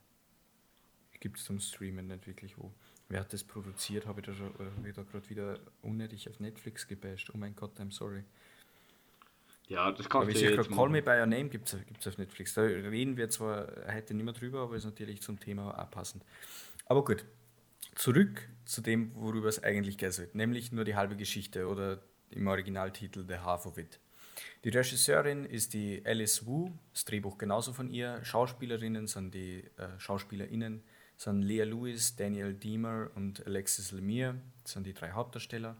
Gibt es zum Streamen nicht wirklich wo. Wer hat das produziert? Habe ich da, schon, ich da gerade wieder unnötig auf Netflix gebasht? Oh mein Gott, I'm sorry. Ja, das kannst aber du jetzt Call Me By Your Name gibt es auf Netflix. Da reden wir zwar heute nicht mehr drüber, aber ist natürlich zum Thema auch passend. Aber gut, zurück zu dem, worüber es eigentlich gehen sollte, nämlich nur die halbe Geschichte oder im Originaltitel The Half of It. Die Regisseurin ist die Alice Wu, das Drehbuch genauso von ihr. Schauspielerinnen sind die äh, SchauspielerInnen sind Lea Lewis, Daniel Deemer und Alexis Lemire, das sind die drei Hauptdarsteller.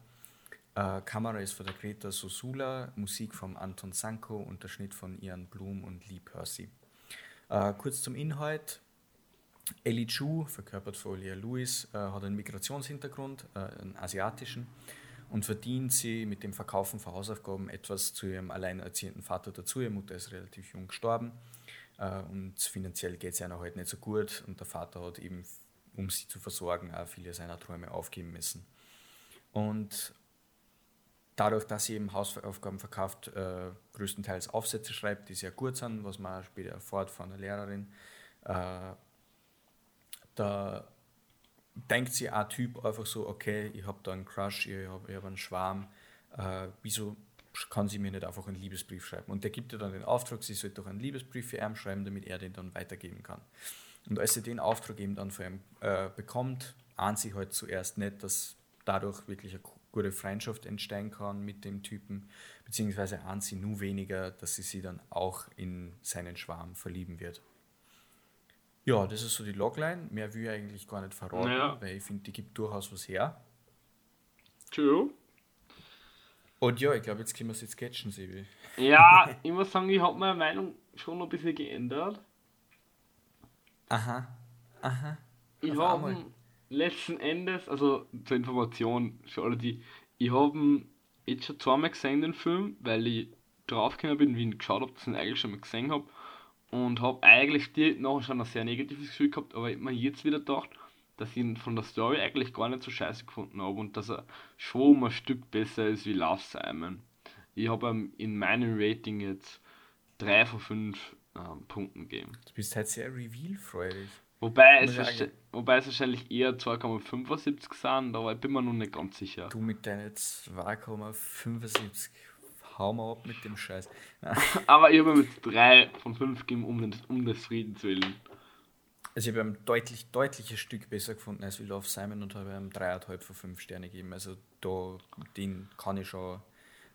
Äh, Kamera ist von der Greta Sosula, Musik von Anton Sanko und der Schnitt von Ian Blum und Lee Percy. Äh, kurz zum Inhalt. Ellie Chu, verkörpert von Lea Lewis, äh, hat einen Migrationshintergrund, äh, einen asiatischen, und verdient sie mit dem Verkaufen von Hausaufgaben etwas zu ihrem alleinerziehenden Vater dazu. Ihre Mutter ist relativ jung gestorben und finanziell geht es einer halt nicht so gut und der Vater hat eben, um sie zu versorgen, auch viele seiner Träume aufgeben müssen. Und dadurch, dass sie eben Hausaufgaben verkauft, äh, größtenteils Aufsätze schreibt, die sehr gut sind, was man später erfährt von der Lehrerin, äh, da denkt sie ein Typ einfach so, okay, ich habe da einen Crush, ich habe hab einen Schwarm, äh, wieso kann sie mir nicht einfach einen Liebesbrief schreiben. Und der gibt ihr dann den Auftrag, sie soll doch einen Liebesbrief für ihn schreiben, damit er den dann weitergeben kann. Und als sie den Auftrag eben dann von ihm äh, bekommt, ahnt sie halt zuerst nicht, dass dadurch wirklich eine gute Freundschaft entstehen kann mit dem Typen, beziehungsweise ahnt sie nur weniger, dass sie sie dann auch in seinen Schwarm verlieben wird. Ja, das ist so die Logline. Mehr will ich eigentlich gar nicht verraten, ja. weil ich finde, die gibt durchaus was her. True. Und ja, ich glaube, jetzt können wir es jetzt sketchen, Sebi. Ja, ich muss sagen, ich habe meine Meinung schon ein bisschen geändert. Aha, aha. Ich habe letzten Endes, also zur Information für alle, die, ich habe jetzt schon zweimal gesehen, den Film, weil ich draufgekommen bin, wie ich ihn geschaut habe, dass ich ihn eigentlich schon mal gesehen habe. Und habe eigentlich direkt nachher schon ein sehr negatives Gefühl gehabt, aber ich habe mir jetzt wieder gedacht, dass ich ihn von der Story eigentlich gar nicht so scheiße gefunden habe und dass er schon um ein Stück besser ist wie Love Simon. Ich habe in meinem Rating jetzt 3 von 5 ähm, Punkten gegeben. Du bist halt sehr reveal-freudig. Wobei es, wobei es wahrscheinlich eher 2,75 sind, aber ich bin mir noch nicht ganz sicher. Du mit deinen 2,75 hau mal ab mit dem Scheiß. aber ich habe mit 3 von 5 gegeben, um, den, um des Friedens willen. Also ich habe ein deutlich, deutliches Stück besser gefunden als wie Love Simon und habe ihm dreieinhalb von fünf Sterne gegeben. Also da, den kann ich schon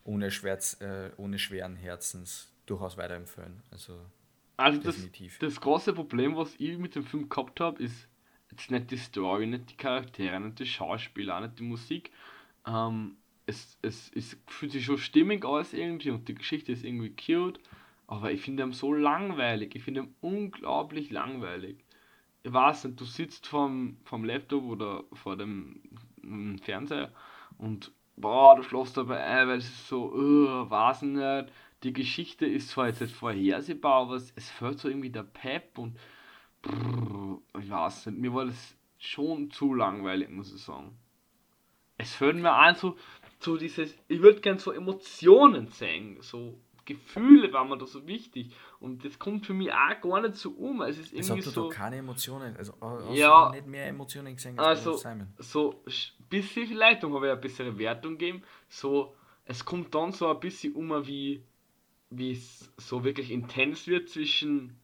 ohne, Schwerz, äh, ohne schweren Herzens durchaus weiterempfehlen. Also, also definitiv. Das, das große Problem, was ich mit dem Film gehabt habe, ist jetzt nicht die Story, nicht die Charaktere, nicht die Schauspieler, nicht die Musik. Ähm, es, es, es fühlt sich schon stimmig aus irgendwie und die Geschichte ist irgendwie cute, aber ich finde ihn so langweilig. Ich finde ihn unglaublich langweilig ich weiß nicht, du sitzt vom, vom Laptop oder vor dem, Fernseher und boah, du schläfst dabei ein, weil es ist so, uh, weiß nicht, die Geschichte ist zwar jetzt nicht vorhersehbar, aber es, es fällt so irgendwie der Pep und brrr, ich weiß nicht, mir war das schon zu langweilig, muss ich sagen. Es fällt mir ein, so, so dieses, ich würde gern so Emotionen sehen, so Gefühle waren mir da so wichtig. Und das kommt für mich auch gar nicht so um. Es ist irgendwie als ob so. Da keine Emotionen, also ja, nicht mehr Emotionen gesehen als also, Simon. So, bis wie viel Leitung habe ich eine bessere Wertung gegeben. So, es kommt dann so ein bisschen um, wie wie es so wirklich intens wird zwischen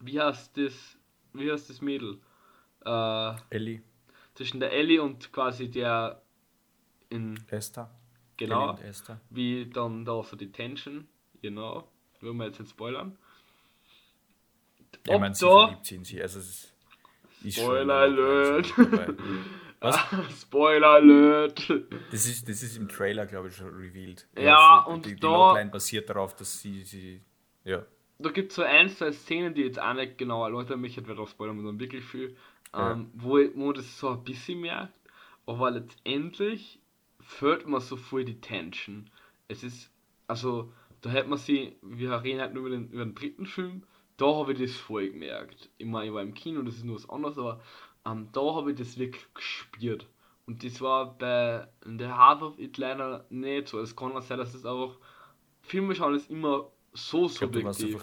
wie heißt das wie heißt das Mädel äh, Ellie zwischen der Ellie und quasi der in Esther genau wie dann da so die Tension Genau. Wollen wir jetzt nicht spoilern. Ja, man, sie verliebt sind sie. Also es ist Spoiler Alert! Was? Spoiler Alert! Das ist, das ist im Trailer, glaube ich, schon revealed. Ja, also, und die, die da... Logline basiert darauf, dass sie... sie ja. Da gibt es so ein, zwei Szenen, die jetzt auch nicht genau erläutern mich, ich werde auch spoilern, sondern wirklich viel, ja. ähm, wo, wo das so ein bisschen merkt, aber letztendlich fällt mir so voll die Tension. Es ist, also da hätte man sie, wir reden halt nur über den, über den dritten Film, da habe ich das voll gemerkt. Ich meine, ich war im Kino, das ist nur was anderes, aber ähm, da habe ich das wirklich gespürt. Und das war bei The Heart of It leider nicht so. Es kann auch sein, dass das einfach. Filme schauen ist immer so subjektiv.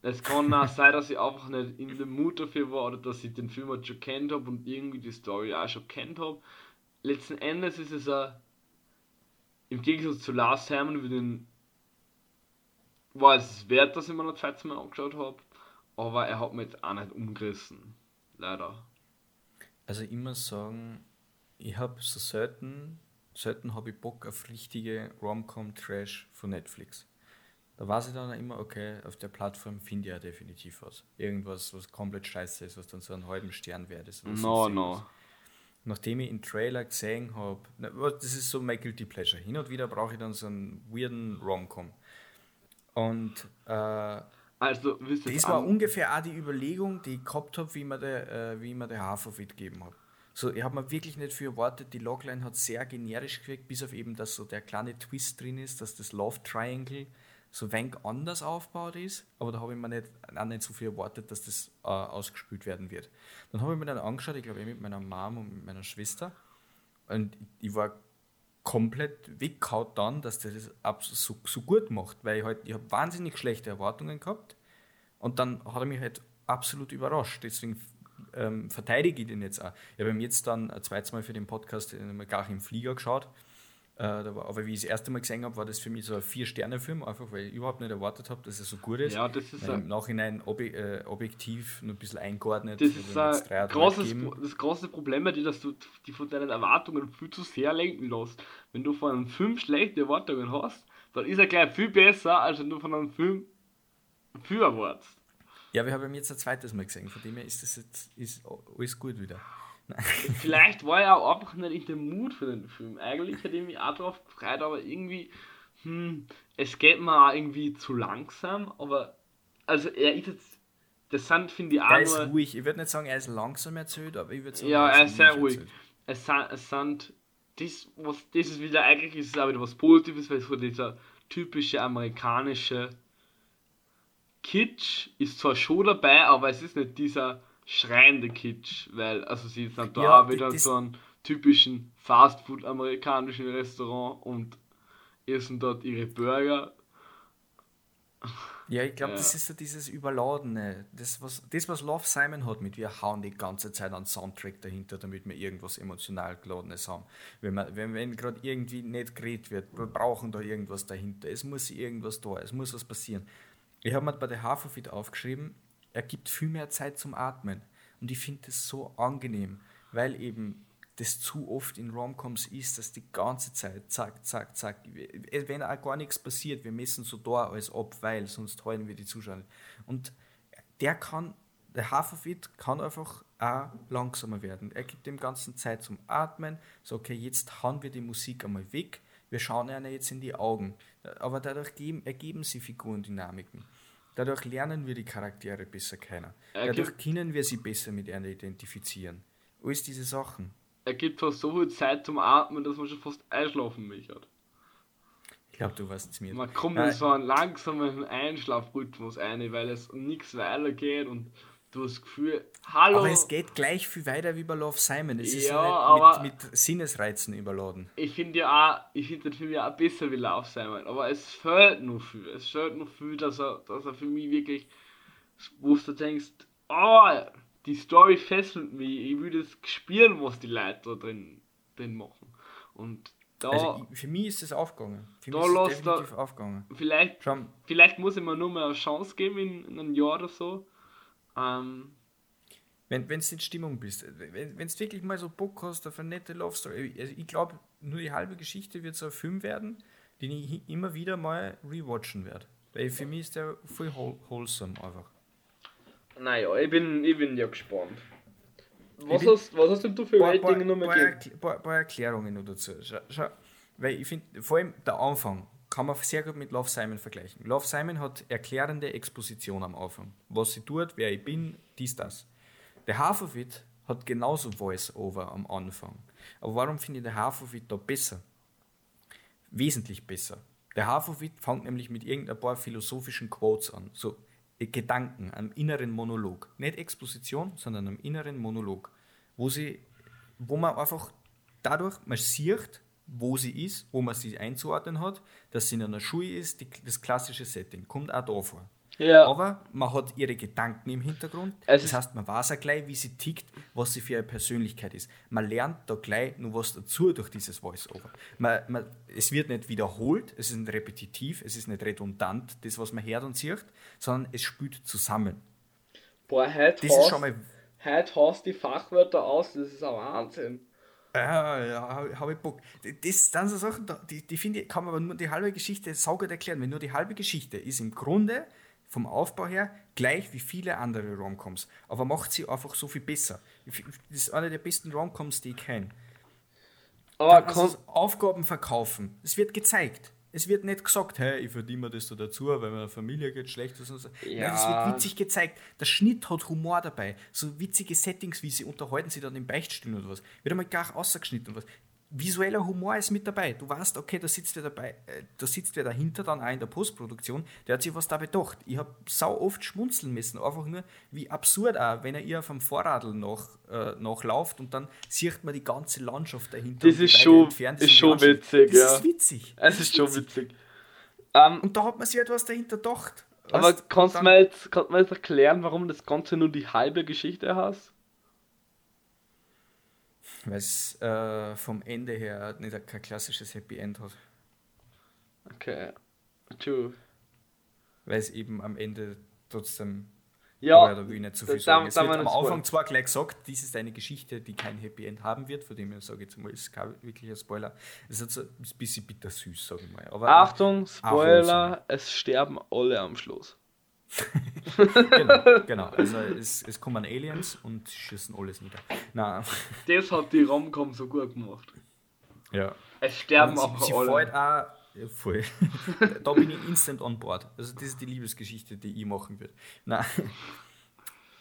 Es kann auch sein, dass ich einfach nicht in der Mut dafür war oder dass ich den Film halt schon kennt habe und irgendwie die Story auch schon kennt habe. Letzten Endes ist es ein, im Gegensatz zu Last Simon, über den war es wert, dass ich mir noch zweites Mal angeschaut habe, aber er hat mich jetzt auch nicht umgerissen. Leider. Also muss sagen, ich habe so selten, selten habe ich Bock auf richtige Rom-Com-Trash von Netflix. Da weiß ich dann immer, okay, auf der Plattform finde ich ja definitiv was. Irgendwas, was komplett scheiße ist, was dann so einen halben Stern wert ist. No, no. Nachdem ich den Trailer gesehen habe, das ist so my guilty pleasure. Hin und wieder brauche ich dann so einen weirden Rom-Com. Und äh, also, das war ungefähr auch die Überlegung, die ich gehabt habe, wie ich mir der, äh, wie mir der Haferfit gegeben habe. So, ich habe mir wirklich nicht für erwartet, die Logline hat sehr generisch gewirkt, bis auf eben, dass so der kleine Twist drin ist, dass das Love Triangle so wenig anders aufgebaut ist, aber da habe ich mir nicht, auch nicht so viel erwartet, dass das äh, ausgespült werden wird. Dann habe ich mir dann angeschaut, ich glaube, mit meiner Mom und mit meiner Schwester, und ich war komplett weggehaut dann, dass der das so, so gut macht, weil ich halt, ich habe wahnsinnig schlechte Erwartungen gehabt und dann hat er mich halt absolut überrascht. Deswegen ähm, verteidige ich den jetzt auch. Ich habe ihm jetzt dann ein zweites Mal für den Podcast gar im Flieger geschaut äh, aber wie ich das erste Mal gesehen habe, war das für mich so ein Vier-Sterne-Film, einfach weil ich überhaupt nicht erwartet habe, dass er so gut ist. Ja, das ist Im Nachhinein ob, äh, objektiv nur ein bisschen eingeordnet. Das ist ein großes, das große Problem bei dir, dass du die von deinen Erwartungen viel zu sehr lenken lässt. Wenn du von einem Film schlechte Erwartungen hast, dann ist er gleich viel besser, als wenn du von einem Film viel erwartest. Ja, wir haben ihn jetzt ein zweites Mal gesehen, von dem her ist das jetzt ist alles gut wieder. Vielleicht war er auch einfach nicht in dem Mut für den Film. Eigentlich hätte ich mich auch drauf gefreut, aber irgendwie, hm, es geht mir auch irgendwie zu langsam, aber also er ist jetzt, das sind, finde ich auch Er ist nur, ruhig, ich würde nicht sagen, er ist langsam erzählt, aber ich würde sagen, ja, er ist sehr ruhig. Es sind, es sind das, was, das ist wieder, eigentlich ist es auch wieder was Positives, weil so dieser typische amerikanische Kitsch ist zwar schon dabei, aber es ist nicht dieser schreiende Kitsch, weil, also sie sind da ja, auch wieder so einen typischen Fastfood amerikanischen Restaurant und essen dort ihre Burger. Ja, ich glaube, ja. das ist so dieses Überladene. Das was, das, was Love Simon hat mit, wir hauen die ganze Zeit einen Soundtrack dahinter, damit wir irgendwas emotional geladenes haben. Wenn, man, wenn, wenn gerade irgendwie nicht geredet wird, wir brauchen da irgendwas dahinter. Es muss irgendwas da, es muss was passieren. Ich habe mir bei der Haferfit aufgeschrieben, er gibt viel mehr Zeit zum Atmen. Und ich finde das so angenehm, weil eben das zu oft in Romcoms ist, dass die ganze Zeit zack, zack, zack, wenn auch gar nichts passiert, wir messen so da als ob, weil sonst halten wir die Zuschauer. Und der kann, der Haferfit kann einfach auch langsamer werden. Er gibt dem Ganzen Zeit zum Atmen, so okay, jetzt hauen wir die Musik einmal weg, wir schauen einer jetzt in die Augen. Aber dadurch geben, ergeben sie Figurendynamiken. Dadurch lernen wir die Charaktere besser kennen. Dadurch können wir sie besser mit ihnen identifizieren. Alles diese Sachen er gibt fast so viel Zeit zum Atmen, dass man schon fast einschlafen möchte. Ich glaube, du weißt es mir. Man kommt in so einen langsamen Einschlafrhythmus ein, weil es nichts weiter geht und du hast das Gefühl, hallo. Aber es geht gleich viel weiter wie bei Love Simon. Es ist ja nicht mit, mit, Sinnesreizen überladen. Ich finde ja auch, ich finde den Film ja auch besser wie Love Simon, aber es fehlt nur viel. Es fehlt nur viel, dass er, dass er für mich wirklich, wo du denkst, oh, die Story fesselt mich. Ich würde es spüren, was die Leute da drin, drin machen. Und da, also für mich ist es aufgegangen. Für da mich ist es definitiv da, aufgegangen. Vielleicht, vielleicht muss ich mir nur mal eine Chance geben in, in einem Jahr oder so. Ähm, wenn du in Stimmung bist, wenn du wirklich mal so Bock hast auf eine nette Love Story, also ich glaube, nur die halbe Geschichte wird so ein Film werden, den ich immer wieder mal rewatchen werde. Weil für mich ist der voll wholesome einfach. Naja, ich bin, ich bin ja gespannt. Was, bin, hast, was hast denn du für Ratings noch mal gegeben? Ein paar, paar Erklärungen noch dazu. Schau, schau, weil ich finde, vor allem der Anfang kann man sehr gut mit Love Simon vergleichen. Love Simon hat erklärende Exposition am Anfang. Was sie tut, wer ich bin, dies, das. Der Haferfit hat genauso Voice-Over am Anfang. Aber warum finde ich der Haferfit da besser? Wesentlich besser. Der Haferfit fängt nämlich mit irgendein paar philosophischen Quotes an. So, Gedanken, einem inneren Monolog. Nicht Exposition, sondern einem inneren Monolog, wo, sie, wo man einfach dadurch, man sieht, wo sie ist, wo man sie einzuordnen hat, dass sie in einer Schule ist, die, das klassische Setting, kommt auch da vor. Ja. Aber man hat ihre Gedanken im Hintergrund. Es das heißt, man weiß auch gleich, wie sie tickt, was sie für eine Persönlichkeit ist. Man lernt da gleich noch was dazu durch dieses Voice-Over. Man, man, es wird nicht wiederholt, es ist nicht repetitiv, es ist nicht redundant, das, was man hört und sieht, sondern es spielt zusammen. Boah, heute das hast, ist schon mal heute hast die Fachwörter aus, das ist ein Wahnsinn. Ja, ja, habe ich Bock. Das sind so Sachen, die, die finde ich, kann man aber nur die halbe Geschichte saugut erklären. Wenn nur die halbe Geschichte ist im Grunde vom Aufbau her gleich wie viele andere Romcoms, aber macht sie einfach so viel besser. Das ist eine der besten Romcoms, die ich kenne. Aber Aufgaben verkaufen. Es wird gezeigt. Es wird nicht gesagt, hey, ich verdiene mir das da dazu, weil meiner Familie geht schlecht. Und so. Ja. Nein, es wird witzig gezeigt. Der Schnitt hat Humor dabei. So witzige Settings, wie sie unterhalten sie dann im Beichtstuhl oder was. Wird einmal gar ausgeschnitten und was visueller Humor ist mit dabei. Du weißt, okay, da sitzt wer dabei, äh, da sitzt wer dahinter dann auch in der Postproduktion, der hat sich was da bedacht. Ich habe sau oft schmunzeln müssen, einfach nur wie absurd auch, wenn er ihr auf dem Vorradl nach, äh, nachlauft und dann sieht man die ganze Landschaft dahinter. Das ist schon, ist schon witzig, das ja. ist witzig. Es ist, ist schon witzig. Um, und da hat man sich etwas dahinter gedacht. Aber kannst du mir jetzt, kannst mir jetzt erklären, warum das Ganze nur die halbe Geschichte hast? Weil es äh, vom Ende her nicht kein klassisches Happy End hat. Okay, true. Weil es eben am Ende trotzdem ja, da will ich nicht zu viel sagen. Es da, wird am Anfang zwar gleich gesagt, dies ist eine Geschichte, die kein Happy End haben wird, von dem ich sage jetzt mal, ist kein wirklicher Spoiler. Es ist ein bisschen bittersüß, sage ich mal. Aber Achtung, Spoiler, es sterben alle am Schluss. genau, genau. Also es, es kommen Aliens und schießen alles nieder. Nein. Das hat die Romcom so gut gemacht. Ja. Es sterben auch sie, alle. Auch, ja, voll. da bin ich instant on board. Also das ist die Liebesgeschichte, die ich machen würde. Nein.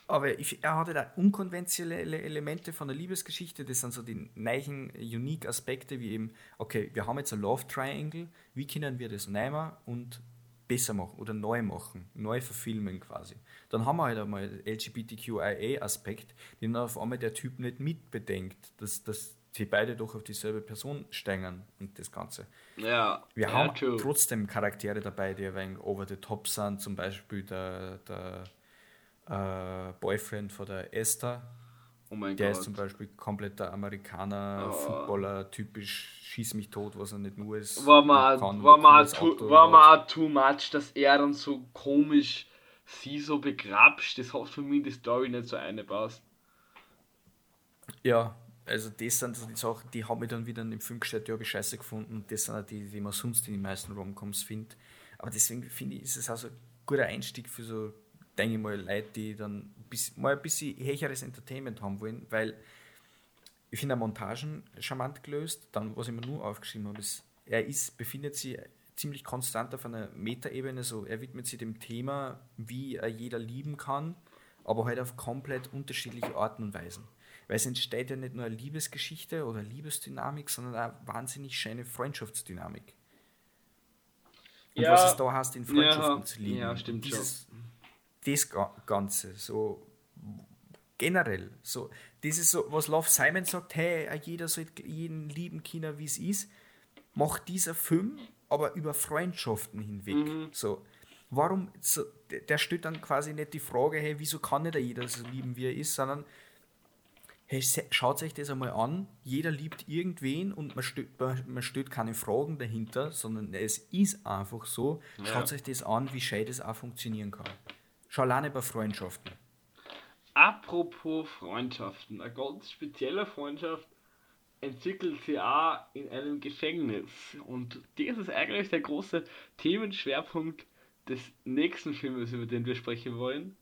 Aber ich, er hatte da unkonventionelle Elemente von der Liebesgeschichte. Das sind so die neuen, unique Aspekte, wie eben, okay, wir haben jetzt ein Love Triangle, wie können wir das nehmen und besser machen oder neu machen, neu verfilmen quasi. Dann haben wir halt einmal LGBTQIA-Aspekt, den auf einmal der Typ nicht mitbedenkt, dass, dass sie beide doch auf dieselbe Person stängen und das Ganze. Ja. Wir ja, haben true. trotzdem Charaktere dabei, die ein wenig over the top sind, zum Beispiel der, der äh, Boyfriend von der Esther, Oh mein der Gott. ist zum Beispiel kompletter Amerikaner, oh. Footballer, typisch schieß mich tot, was er nicht nur ist. War mal, war mal, too, war mal too much, dass er dann so komisch sie so begrapscht. Das hat für mich die Story nicht so eine passt. Ja, also das sind die Sachen, die haben ich dann wieder in dem Film gestellt, die habe ich scheiße gefunden und das sind auch die, die man sonst in den meisten Romcoms findet. Aber deswegen finde ich, ist es auch so ein guter Einstieg für so, denke ich mal, Leute, die dann mal ein bisschen höheres Entertainment haben wollen, weil ich finde Montagen charmant gelöst. Dann, was ich mir nur aufgeschrieben habe, ist, er ist, befindet sich ziemlich konstant auf einer Metaebene. So, er widmet sich dem Thema, wie er jeder lieben kann, aber halt auf komplett unterschiedliche Arten und Weisen. Weil es entsteht ja nicht nur eine Liebesgeschichte oder Liebesdynamik, sondern auch eine wahnsinnig schöne Freundschaftsdynamik. Und ja, was es da heißt, in Freundschaften ja, zu lieben. Ja, stimmt Dieses, schon. Das Ganze, so generell, so, das ist so, was Love Simon sagt, hey, jeder sollte jeden lieben Kinder, wie es ist, macht dieser Film aber über Freundschaften hinweg. Mhm. So, warum, so, der stellt dann quasi nicht die Frage, hey, wieso kann nicht jeder so lieben, wie er ist, sondern hey, schaut euch das einmal an, jeder liebt irgendwen und man stellt, man stellt keine Fragen dahinter, sondern es ist einfach so. Ja. Schaut euch das an, wie schön das auch funktionieren kann. Schau alleine bei Freundschaften. Apropos Freundschaften, eine ganz spezielle Freundschaft entwickelt sich auch in einem Gefängnis. Und das ist eigentlich der große Themenschwerpunkt des nächsten Filmes, über den wir sprechen wollen.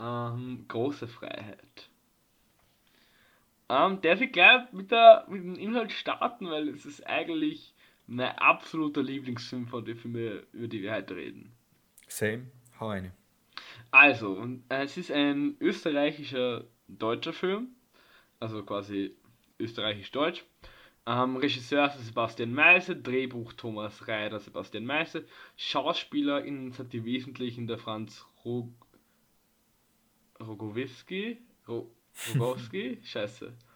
Ähm, große Freiheit. Ähm, darf ich gleich mit, der, mit dem Inhalt starten, weil es ist eigentlich mein absoluter Lieblingsfilm von den Filmen, über die wir heute reden. Same, hau eine. Also, und, äh, es ist ein österreichischer deutscher Film, also quasi österreichisch-deutsch. Ähm, Regisseur ist Sebastian Meise, Drehbuch Thomas Reider, Sebastian Meise, SchauspielerInnen sind die wesentlichen der Franz Rog Rogowiski, Ro Rogowski, scheiße.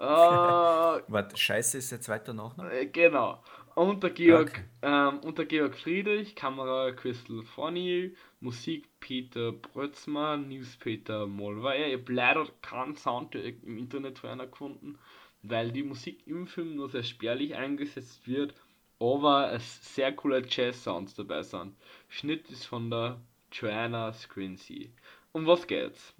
Äh, Warte, Scheiße ist der zweite Nachname? Äh, genau. Und der Georg, okay. ähm, und der Georg Friedrich, Kamera Crystal Fonny, Musik Peter Brötzmann, News Peter Molweier. Ich habe leider keinen Soundtrack im Internet für einer gefunden, weil die Musik im Film nur sehr spärlich eingesetzt wird, aber es sehr coole Jazz-Sounds dabei sind. Schnitt ist von der Joanna Screensea. Um was geht's?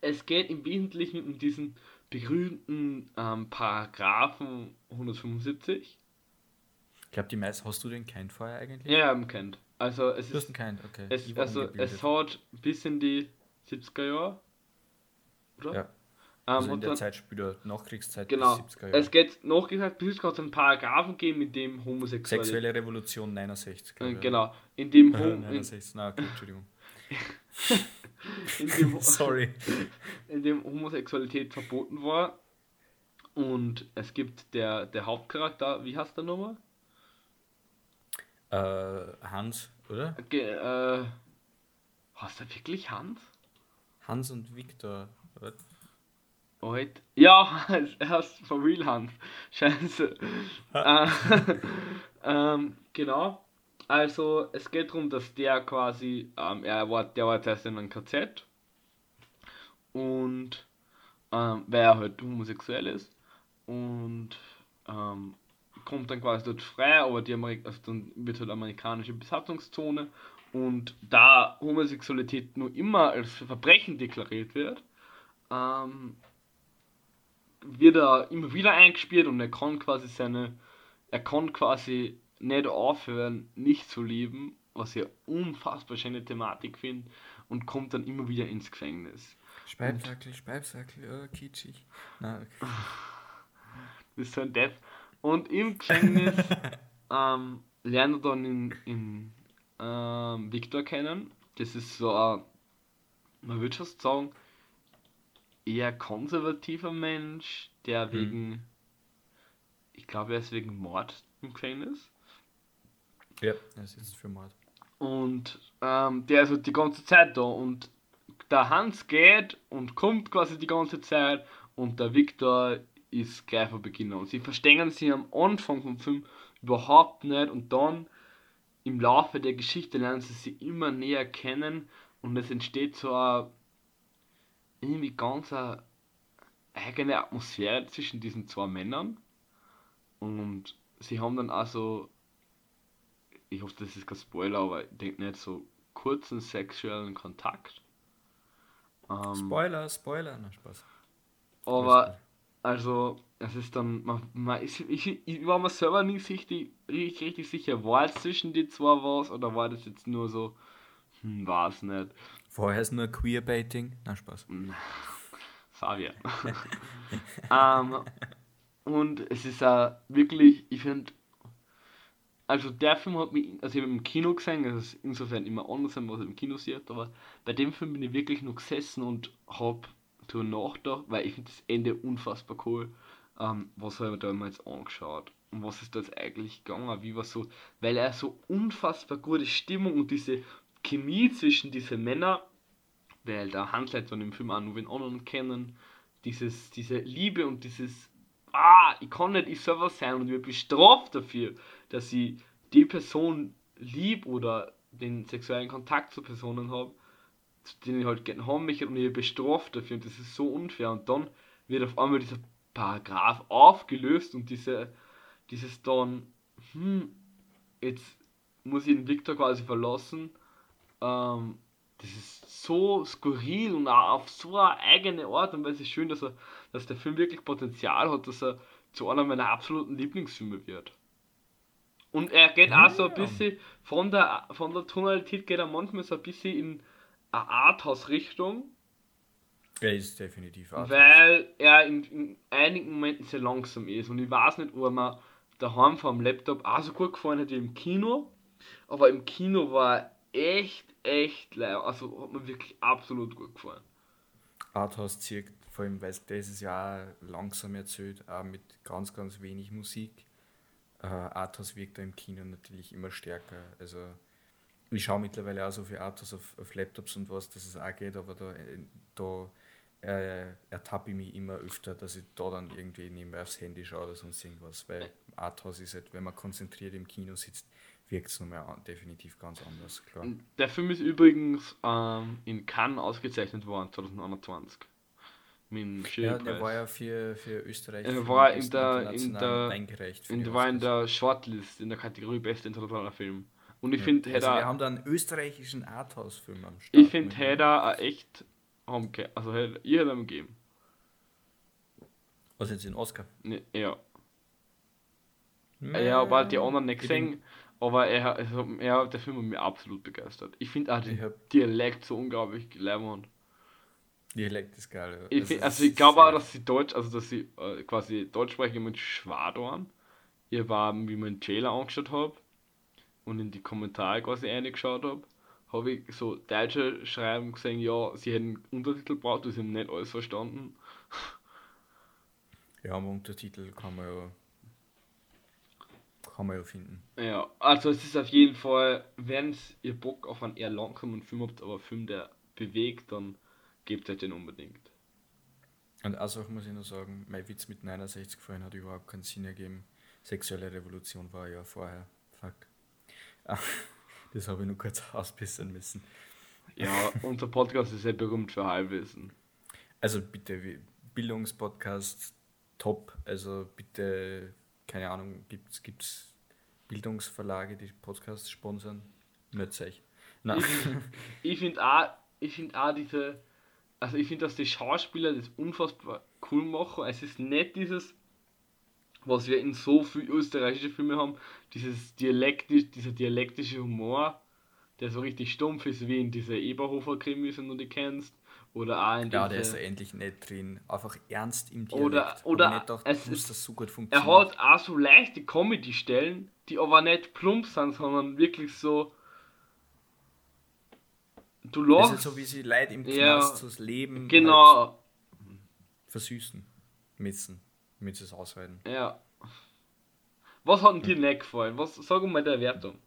Es geht im Wesentlichen um diesen berühmten ähm, Paragraphen 175. Ich glaube, die meisten, hast du den kennt vorher eigentlich? Ja, ich kennt. Also es ist, kennt, okay. Es, also es hat bis in die 70er Jahre, oder? Ja. Ähm, also in der dann, Zeit später, Nachkriegszeit genau, bis 70er Jahre. Es geht nachkriegszeit, bis es einen Paragraphen geben, in dem Homosexuelle... Sexuelle Revolution 69. Äh, genau, in dem... Hom 69, na, okay, Entschuldigung. in dem, Sorry. In dem Homosexualität verboten war. Und es gibt der, der Hauptcharakter, wie heißt der nochmal? Äh, Hans, oder? Okay, äh, heißt er wirklich Hans? Hans und Viktor? Wait. Ja, er heißt for real Hans. Scheiße. äh, ähm, genau. Also es geht darum, dass der quasi, ähm, er war, der war zuerst in einem KZ und ähm, weil er halt homosexuell ist und ähm, kommt dann quasi dort frei, aber die Amerik also dann wird halt amerikanische Besatzungszone und da Homosexualität nur immer als Verbrechen deklariert wird, ähm, wird er immer wieder eingespielt und er kann quasi seine, er kann quasi nicht aufhören, nicht zu leben, was ich unfassbar schöne Thematik finde, und kommt dann immer wieder ins Gefängnis. Speibsackel, Speibsackel, oh, kitschig. Na, okay. Das ist so ein Depp. Und im Gefängnis ähm, lernt er dann in, in ähm, Victor kennen. Das ist so ein, man würde schon sagen, eher konservativer Mensch, der hm. wegen, ich glaube, er ist wegen Mord im Gefängnis. Ja, er sitzt für Mord. Und ähm, der ist halt die ganze Zeit da und der Hans geht und kommt quasi die ganze Zeit und der Victor ist gleich von Beginn an. Und sie verstehen sich am Anfang vom Film überhaupt nicht und dann im Laufe der Geschichte lernen sie sich immer näher kennen und es entsteht so eine irgendwie ganz eine eigene Atmosphäre zwischen diesen zwei Männern und sie haben dann also ich hoffe, das ist kein Spoiler, aber ich denke nicht so kurzen sexuellen Kontakt. Ähm, Spoiler, Spoiler, na Spaß. Aber, also, es ist dann, man, man ist, ich, ich war mir selber nicht richtig, richtig, richtig sicher, war es zwischen die zwei was oder war das jetzt nur so, hm, war es nicht. Vorher ist nur Queerbaiting? Na, Spaß. Fabian. ähm, und es ist auch wirklich, ich finde, also der Film hat mich, also ich habe im Kino gesehen, das ist insofern immer anders, was ich im Kino sieht, aber bei dem Film bin ich wirklich nur gesessen und habe darüber nachgedacht, weil ich finde das Ende unfassbar cool. Ähm, was habe ich da mal jetzt angeschaut? Und was ist da jetzt eigentlich gegangen? Wie war so, weil er so unfassbar gute Stimmung und diese Chemie zwischen diesen Männern, weil der handelt von dem Film auch nur den anderen kennen, dieses, diese Liebe und dieses, ah, ich kann nicht ich selber sein und werde bestraft dafür, dass ich die Person lieb oder den sexuellen Kontakt zu Personen habe, denen ich halt gerne haben möchte und ich bestraft dafür und das ist so unfair und dann wird auf einmal dieser Paragraph aufgelöst und diese, dieses dann, hm, jetzt muss ich den Victor quasi verlassen, ähm, das ist so skurril und auch auf so eine eigene Art und Weise schön, dass, er, dass der Film wirklich Potenzial hat, dass er zu einer meiner absoluten Lieblingsfilme wird. Und er geht ja. auch so ein bisschen von der, von der Tonalität geht er manchmal so ein bisschen in Arthouse-Richtung. Er ist definitiv Arthouse. Weil er in, in, einigen Momenten sehr langsam ist. Und ich weiß nicht, ob er mir daheim vom Laptop auch so gut gefallen hat wie im Kino. Aber im Kino war er echt, echt leer. Also hat mir wirklich absolut gut gefallen. Arthouse zirkt, vor allem weil es dieses Jahr langsam erzählt, auch mit ganz, ganz wenig Musik. Uh, Arthouse wirkt da im Kino natürlich immer stärker. Also ich schaue mittlerweile auch so viele Arthouse auf, auf Laptops und was, dass es auch geht, aber da, da äh, ertappe ich mich immer öfter, dass ich da dann irgendwie nebenbei aufs Handy schaue oder sonst irgendwas, weil Arthouse ist halt, wenn man konzentriert im Kino sitzt, wirkt es nochmal definitiv ganz anders, klar. Der Film ist übrigens ähm, in Cannes ausgezeichnet worden, 2021. ja, der war ja für, für Österreich. Er war in der, in der, eingereicht. In, der war in der Shortlist, in der Kategorie Beste internationaler Film. Und ich ja, finde, also wir haben da einen österreichischen Arthouse-Film am Start. Ich finde, hätte echt, also ihr hättet ihm gegeben. Was jetzt in Oscar? Ne, ja. Nee, ja, aber halt die anderen nicht gesehen. Aber er, also, er, der Film hat mich absolut begeistert. Ich finde auch den Dialekt so unglaublich leibend. Dialekt ist geil, ja. Ich find, also ich glaube auch, dass sie Deutsch, also dass sie äh, quasi Deutsch sprechen mit Schwadorn. Ihr war, wie man den Trailer angeschaut habe und in die Kommentare quasi reingeschaut habe, habe ich so Deutsche schreiben gesehen, ja, sie hätten Untertitel braucht, sie haben nicht alles verstanden. Ja, aber Untertitel kann man ja kann man ja finden. Ja, also es ist auf jeden Fall, wenn ihr Bock auf einen eher langsamen Film habt, aber einen Film, der bewegt, dann gebt euch den unbedingt. Und also muss ich nur sagen, mein Witz mit 69 vorhin hat überhaupt keinen Sinn ergeben. Sexuelle Revolution war ja vorher. Das habe ich nur kurz ausbessern müssen. Ja, unser Podcast ist sehr berühmt für Halbwissen. Also bitte, Bildungspodcast top. Also bitte keine Ahnung, gibt es Bildungsverlage, die Podcasts sponsern? Euch. Nein. Ich, ich finde auch, find auch diese, also ich finde, dass die Schauspieler das unfassbar cool machen. Es ist nicht dieses, was wir in so vielen österreichischen Filmen haben, dieses Dialektisch, dieser dialektische Humor, der so richtig stumpf ist, wie in diese Eberhofer-Krimis, wenn du die kennst. Oder auch in Ja, der ist endlich nicht drin. Einfach ernst im Dialekt. Oder, oder nicht gedacht, es ist, das so gut funktionieren. Er hat auch so leichte Comedy-Stellen, die aber nicht plump sind, sondern wirklich so. Du lachst. Das ist so wie sie Leute im Knast ja, das Leben genau. Halt versüßen müssen, sie es aushalten. Ja. Was hat dir nicht gefallen? Was, sag mal der Wertung.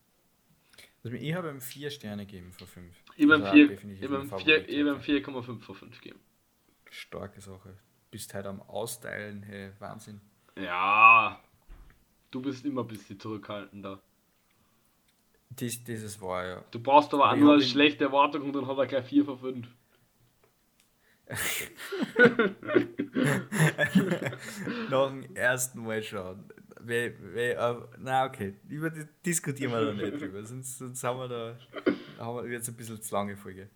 Also ich habe ihm 4 Sterne gegeben von 5. Ich habe ihm 4,5 von 5 gegeben. Starke Sache. Bist halt am Austeilen, hey, Wahnsinn. Ja, du bist immer ein bisschen zurückhaltender. Dies, dieses war ja. Du brauchst aber auch nur eine schlechte Erwartung und dann hat er gleich 4 von 5. Nach dem ersten Mal schauen. We, we, uh, na okay, über diskutieren wir da nicht drüber, sonst, sonst haben wir da haben wir jetzt ein bisschen zu lange Folge.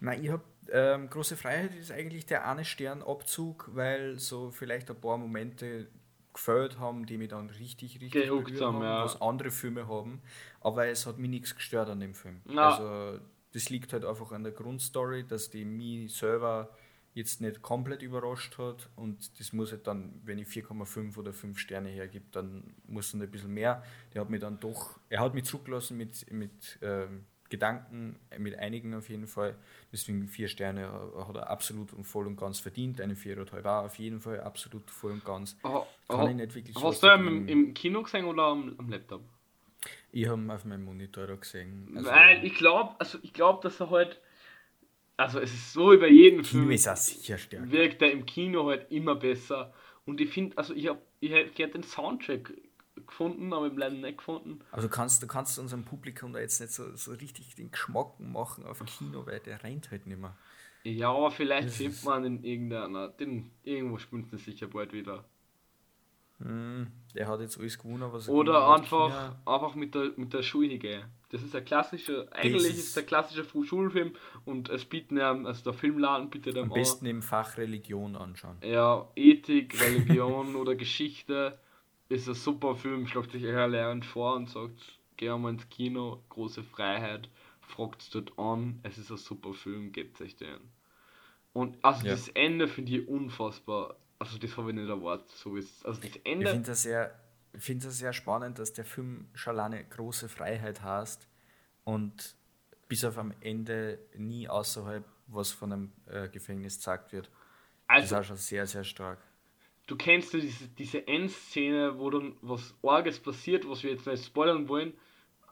Nein, ich habe ähm, Große Freiheit ist eigentlich der eine Sternabzug, weil so vielleicht ein paar Momente gefällt haben, die mich dann richtig, richtig Gehuckt haben, ja. was andere Filme haben. Aber es hat mich nichts gestört an dem Film. Na. Also das liegt halt einfach an der Grundstory, dass die mich selber jetzt nicht komplett überrascht hat und das muss halt dann, wenn ich 4,5 oder 5 Sterne hergebe, dann muss dann ein bisschen mehr. Der hat mich dann doch, er hat mich zugelassen mit, mit ähm, Gedanken, mit einigen auf jeden Fall. Deswegen vier Sterne hat er absolut und voll und ganz verdient. Eine Viererhalb war auf jeden Fall absolut voll und ganz. Oh, Kann oh, ich nicht wirklich Hast du im, im, Kino gesehen oder am, am Laptop? Ich habe ihn auf meinem Monitor gesehen. Also, Weil ich glaube, also ich glaube, dass er halt. Also es ist so über jeden Kino Film. ist auch sicher stärker. Wirkt er im Kino halt immer besser. Und ich finde, also ich habe ich hätte den Soundtrack gefunden, aber im leider nicht gefunden. Also kannst, du kannst unserem Publikum da jetzt nicht so, so richtig den Geschmack machen auf Kino, weil der rennt halt nicht mehr. Ja, aber vielleicht findet man in irgendeiner, den, irgendwo spielt es sicher bald wieder. Hm, der hat jetzt alles gewonnen, was er Oder einfach, einfach mit der, mit der Schulhige. Das ist ein klassischer, eigentlich ist, ist der klassische Schulfilm und es bieten ja, also der Filmladen bietet Am besten im Fach Religion anschauen. Ja, Ethik, Religion oder Geschichte ist ein super Film, schlagt sich eher lernt vor und sagt, geh mal ins Kino, große Freiheit, fragt es dort an, es ist ein super Film, gebt euch den. Und also ja. das Ende finde ich unfassbar, also das habe ich nicht erwartet, so ist also das Ende. Ich finde das sehr, das sehr spannend, dass der Film schon alleine große Freiheit hast und bis auf am Ende nie außerhalb was von einem äh, Gefängnis gezeigt wird. Also, das ist auch schon sehr, sehr stark du kennst ja diese, diese Endszene, wo dann was Orges passiert, was wir jetzt nicht spoilern wollen.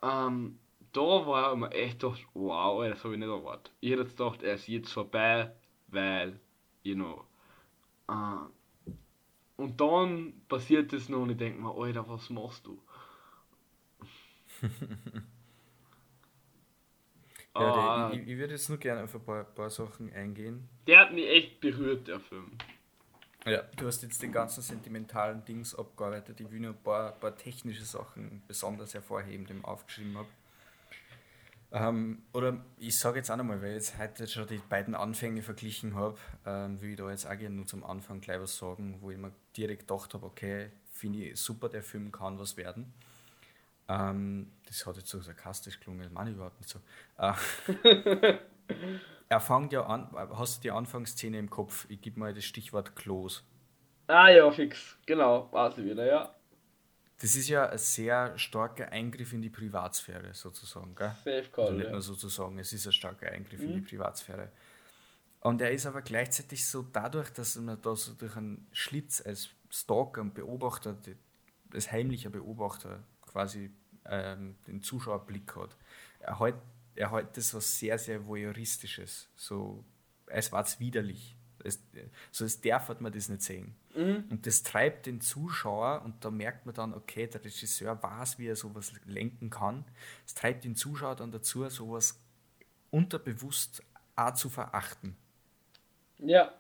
Ähm, da war ich mir echt gedacht, wow, das habe ich nicht erwartet. Ich hätte jetzt gedacht, er ist jetzt vorbei, weil, you know. Äh, und dann passiert das noch und ich denke mir, Alter, was machst du? ja, der, ich, ich würde jetzt nur gerne auf ein paar, paar Sachen eingehen. Der hat mich echt berührt, der Film. Ja, du hast jetzt den ganzen sentimentalen Dings abgearbeitet. Ich will nur ein paar, paar technische Sachen besonders hervorheben, die ich aufgeschrieben habe. Ähm, oder ich sage jetzt auch nochmal, weil ich jetzt heute schon die beiden Anfänge verglichen habe, ähm, will ich da jetzt auch gerne nur zum Anfang gleich was sagen, wo ich mir direkt gedacht habe, okay, finde ich super, der Film kann was werden. Ähm, das hat jetzt so sarkastisch gelungen, das meine ich überhaupt nicht so. Äh, er fängt ja an, hast du die Anfangsszene im Kopf? Ich gebe mal das Stichwort Klos. Ah ja, fix, genau, war sie wieder, ja. Das ist ja ein sehr starker Eingriff in die Privatsphäre, sozusagen. Gell? Safe Call. Also nicht ja. nur sozusagen, es ist ein starker Eingriff mhm. in die mhm. Privatsphäre. Und er ist aber gleichzeitig so dadurch, dass man da so durch einen Schlitz als Stalker und Beobachter, als heimlicher Beobachter quasi ähm, den Zuschauerblick hat. Er halt er hat das was sehr, sehr voyeuristisches. So, es war widerlich. Es, so als darf hat man das nicht sehen. Mhm. Und das treibt den Zuschauer und da merkt man dann, okay, der Regisseur weiß, wie er sowas lenken kann. Es treibt den Zuschauer dann dazu, sowas unterbewusst auch zu verachten. Ja.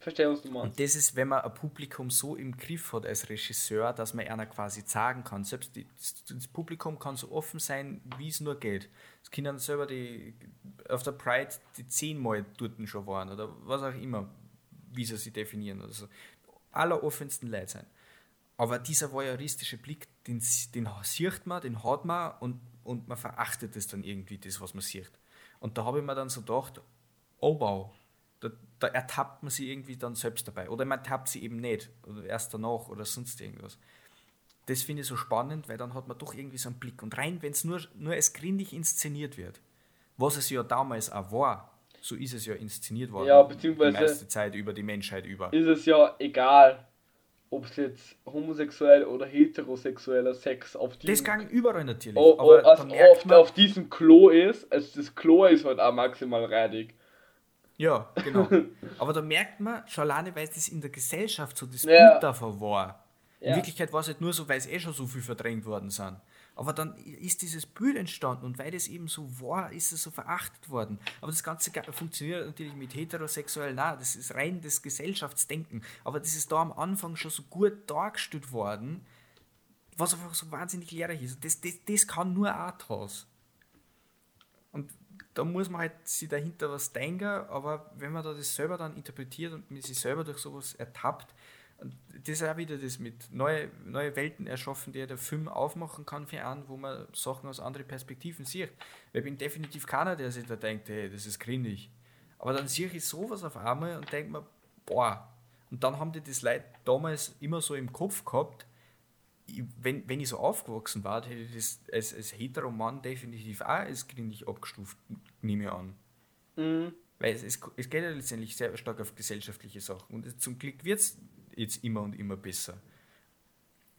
Verstehe, was du meinst. Und das ist, wenn man ein Publikum so im Griff hat als Regisseur, dass man einer quasi sagen kann. Selbst die, das Publikum kann so offen sein, wie es nur geht. Es können selber die auf der Pride die zehnmal dort schon waren oder was auch immer, wie sie sich definieren oder so. Alleroffensten Leute sein. Aber dieser voyeuristische Blick, den, den sieht man, den hat man und, und man verachtet es dann irgendwie, das, was man sieht. Und da habe ich mir dann so gedacht, oh wow, da, ertappt man sie irgendwie dann selbst dabei. Oder man ertappt sie eben nicht. Oder erst danach oder sonst irgendwas. Das finde ich so spannend, weil dann hat man doch irgendwie so einen Blick. Und rein, wenn es nur, nur als gründig inszeniert wird, was es ja damals auch war, so ist es ja inszeniert worden. Ja, beziehungsweise. Die meiste Zeit über die Menschheit über. Ist es ja egal, ob es jetzt homosexuell oder heterosexueller Sex auf diesem... Das ging überall natürlich. Oh, aber also oft auf diesem Klo ist, also das Klo ist halt auch maximal reidig. Ja, genau. Aber da merkt man, schon alleine, weil das in der Gesellschaft so das ja. Bild davon war. In ja. Wirklichkeit war es halt nur so, weil es eh schon so viel verdrängt worden sind. Aber dann ist dieses Bild entstanden und weil das eben so war, ist es so verachtet worden. Aber das Ganze funktioniert natürlich mit heterosexuell, nein, das ist rein das Gesellschaftsdenken. Aber das ist da am Anfang schon so gut dargestellt worden, was einfach so wahnsinnig lehrreich ist. Das, das, das kann nur Arthouse. Und da muss man halt sich dahinter was denken, aber wenn man da das selber dann interpretiert und man sich selber durch sowas ertappt, das ist auch wieder das mit neue, neue Welten erschaffen, die der Film aufmachen kann für einen, wo man Sachen aus anderen Perspektiven sieht. Weil ich bin definitiv keiner, der sich da denkt, hey, das ist grindig. Aber dann sehe ich sowas auf einmal und denke mir, boah. Und dann haben die das Leute damals immer so im Kopf gehabt, ich, wenn, wenn ich so aufgewachsen war, hätte ich das als, als Heteromann definitiv auch als grindig abgestuft, nehme ich an. Mhm. Weil es, es, es, geht ja letztendlich sehr stark auf gesellschaftliche Sachen. Und zum Glück wird es jetzt immer und immer besser.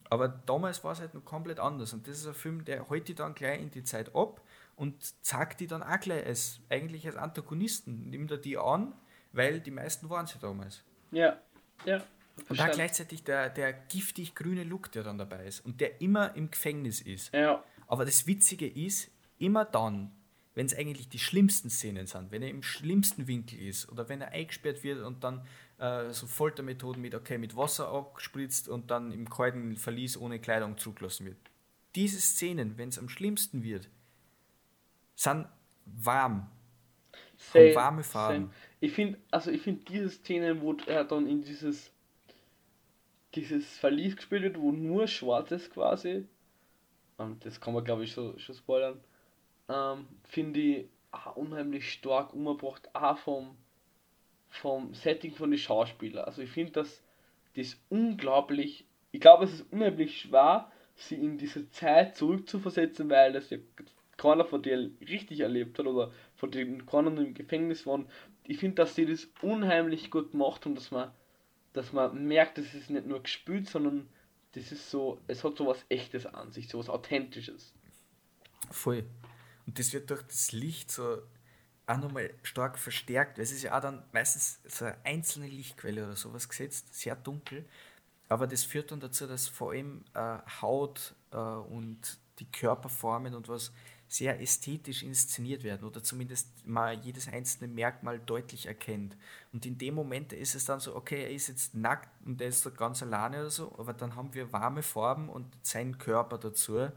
Aber damals war es halt noch komplett anders. Und das ist ein Film, der die dann gleich in die Zeit ab und zeigt die dann auch gleich als, eigentlich als Antagonisten. Nimmt er die an, weil die meisten waren sie damals. Ja, ja. Und da gleichzeitig der, der giftig grüne Look, der dann dabei ist und der immer im Gefängnis ist. Ja. Aber das Witzige ist, immer dann, wenn es eigentlich die schlimmsten Szenen sind, wenn er im schlimmsten Winkel ist oder wenn er eingesperrt wird und dann äh, so Foltermethoden mit, okay, mit Wasser abgespritzt und dann im kalten Verlies ohne Kleidung zurückgelassen wird. Diese Szenen, wenn es am schlimmsten wird, sind warm. Same, warme Farben. Same. Ich finde, also ich finde diese Szenen, wo er dann in dieses dieses Verlies gespielt wird, wo nur schwarz ist quasi, und das kann man glaube ich so, schon spoilern, ähm, finde ich auch unheimlich stark umgebracht, auch vom, vom Setting von den Schauspielern. Also ich finde, dass das unglaublich, ich glaube es ist unheimlich schwer, sie in diese Zeit zurückzuversetzen, weil das ja keiner von dir richtig erlebt hat oder von denen keiner im Gefängnis waren. Ich finde, dass sie das unheimlich gut gemacht und dass man dass man merkt, das ist nicht nur gespielt, sondern das ist so, es hat so was Echtes an sich, so was Authentisches. Voll. Und das wird durch das Licht so auch nochmal stark verstärkt, weil es ist ja auch dann meistens so eine einzelne Lichtquelle oder sowas gesetzt, sehr dunkel, aber das führt dann dazu, dass vor allem äh, Haut äh, und die Körperformen und was sehr ästhetisch inszeniert werden oder zumindest mal jedes einzelne Merkmal deutlich erkennt. Und in dem Moment ist es dann so, okay, er ist jetzt nackt und er ist so ganz alleine oder so, aber dann haben wir warme Farben und seinen Körper dazu.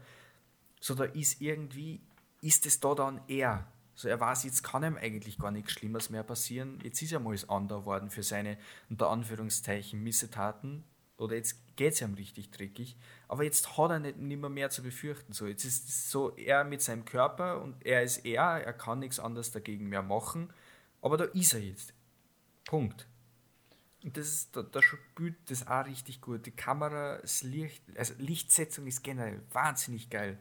So, da ist irgendwie, ist es da dann er. So, er weiß, jetzt kann ihm eigentlich gar nichts Schlimmes mehr passieren. Jetzt ist er mal das Ander worden für seine, unter Anführungszeichen, Missetaten oder jetzt geht es ihm richtig dreckig, aber jetzt hat er nicht, nicht mehr, mehr zu befürchten. So, jetzt ist es so er mit seinem Körper und er ist er, er kann nichts anderes dagegen mehr machen, aber da ist er jetzt. Punkt. Und das ist, da, da spielt das auch richtig gut. Die Kamera, das Licht, also Lichtsetzung ist generell wahnsinnig geil.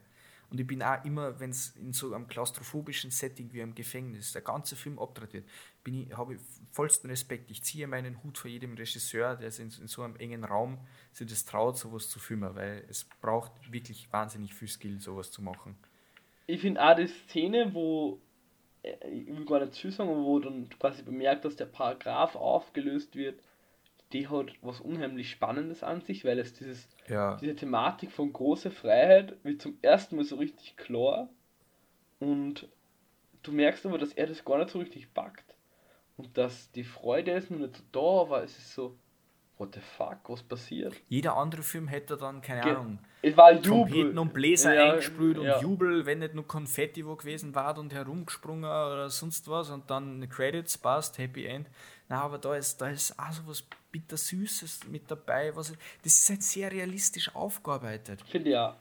Und ich bin auch immer, wenn es in so einem klaustrophobischen Setting wie im Gefängnis, der ganze Film abgedreht wird, ich, habe ich vollsten Respekt. Ich ziehe meinen Hut vor jedem Regisseur, der in, in so einem engen Raum sich das traut, sowas zu filmen, weil es braucht wirklich wahnsinnig viel Skill, sowas zu machen. Ich finde auch die Szene, wo, äh, ich will gar nicht zu sagen, wo dann quasi bemerkt, dass der Paragraph aufgelöst wird, die hat was unheimlich Spannendes an sich, weil es dieses, ja. diese Thematik von großer Freiheit wird zum ersten Mal so richtig klar und du merkst aber, dass er das gar nicht so richtig packt und dass die Freude ist noch nicht so da, aber es ist so, what the fuck, was passiert? Jeder andere Film hätte dann, keine Ge Ahnung, es war Jubel. Trompeten und Bläser ja, eingesprüht und ja. Jubel, wenn nicht nur Konfetti wo gewesen war und herumgesprungen oder sonst was und dann Credits, passt, Happy End. Na, aber da ist, da ist auch so was bittersüßes mit dabei. Was, das ist halt sehr realistisch aufgearbeitet. Finde ja.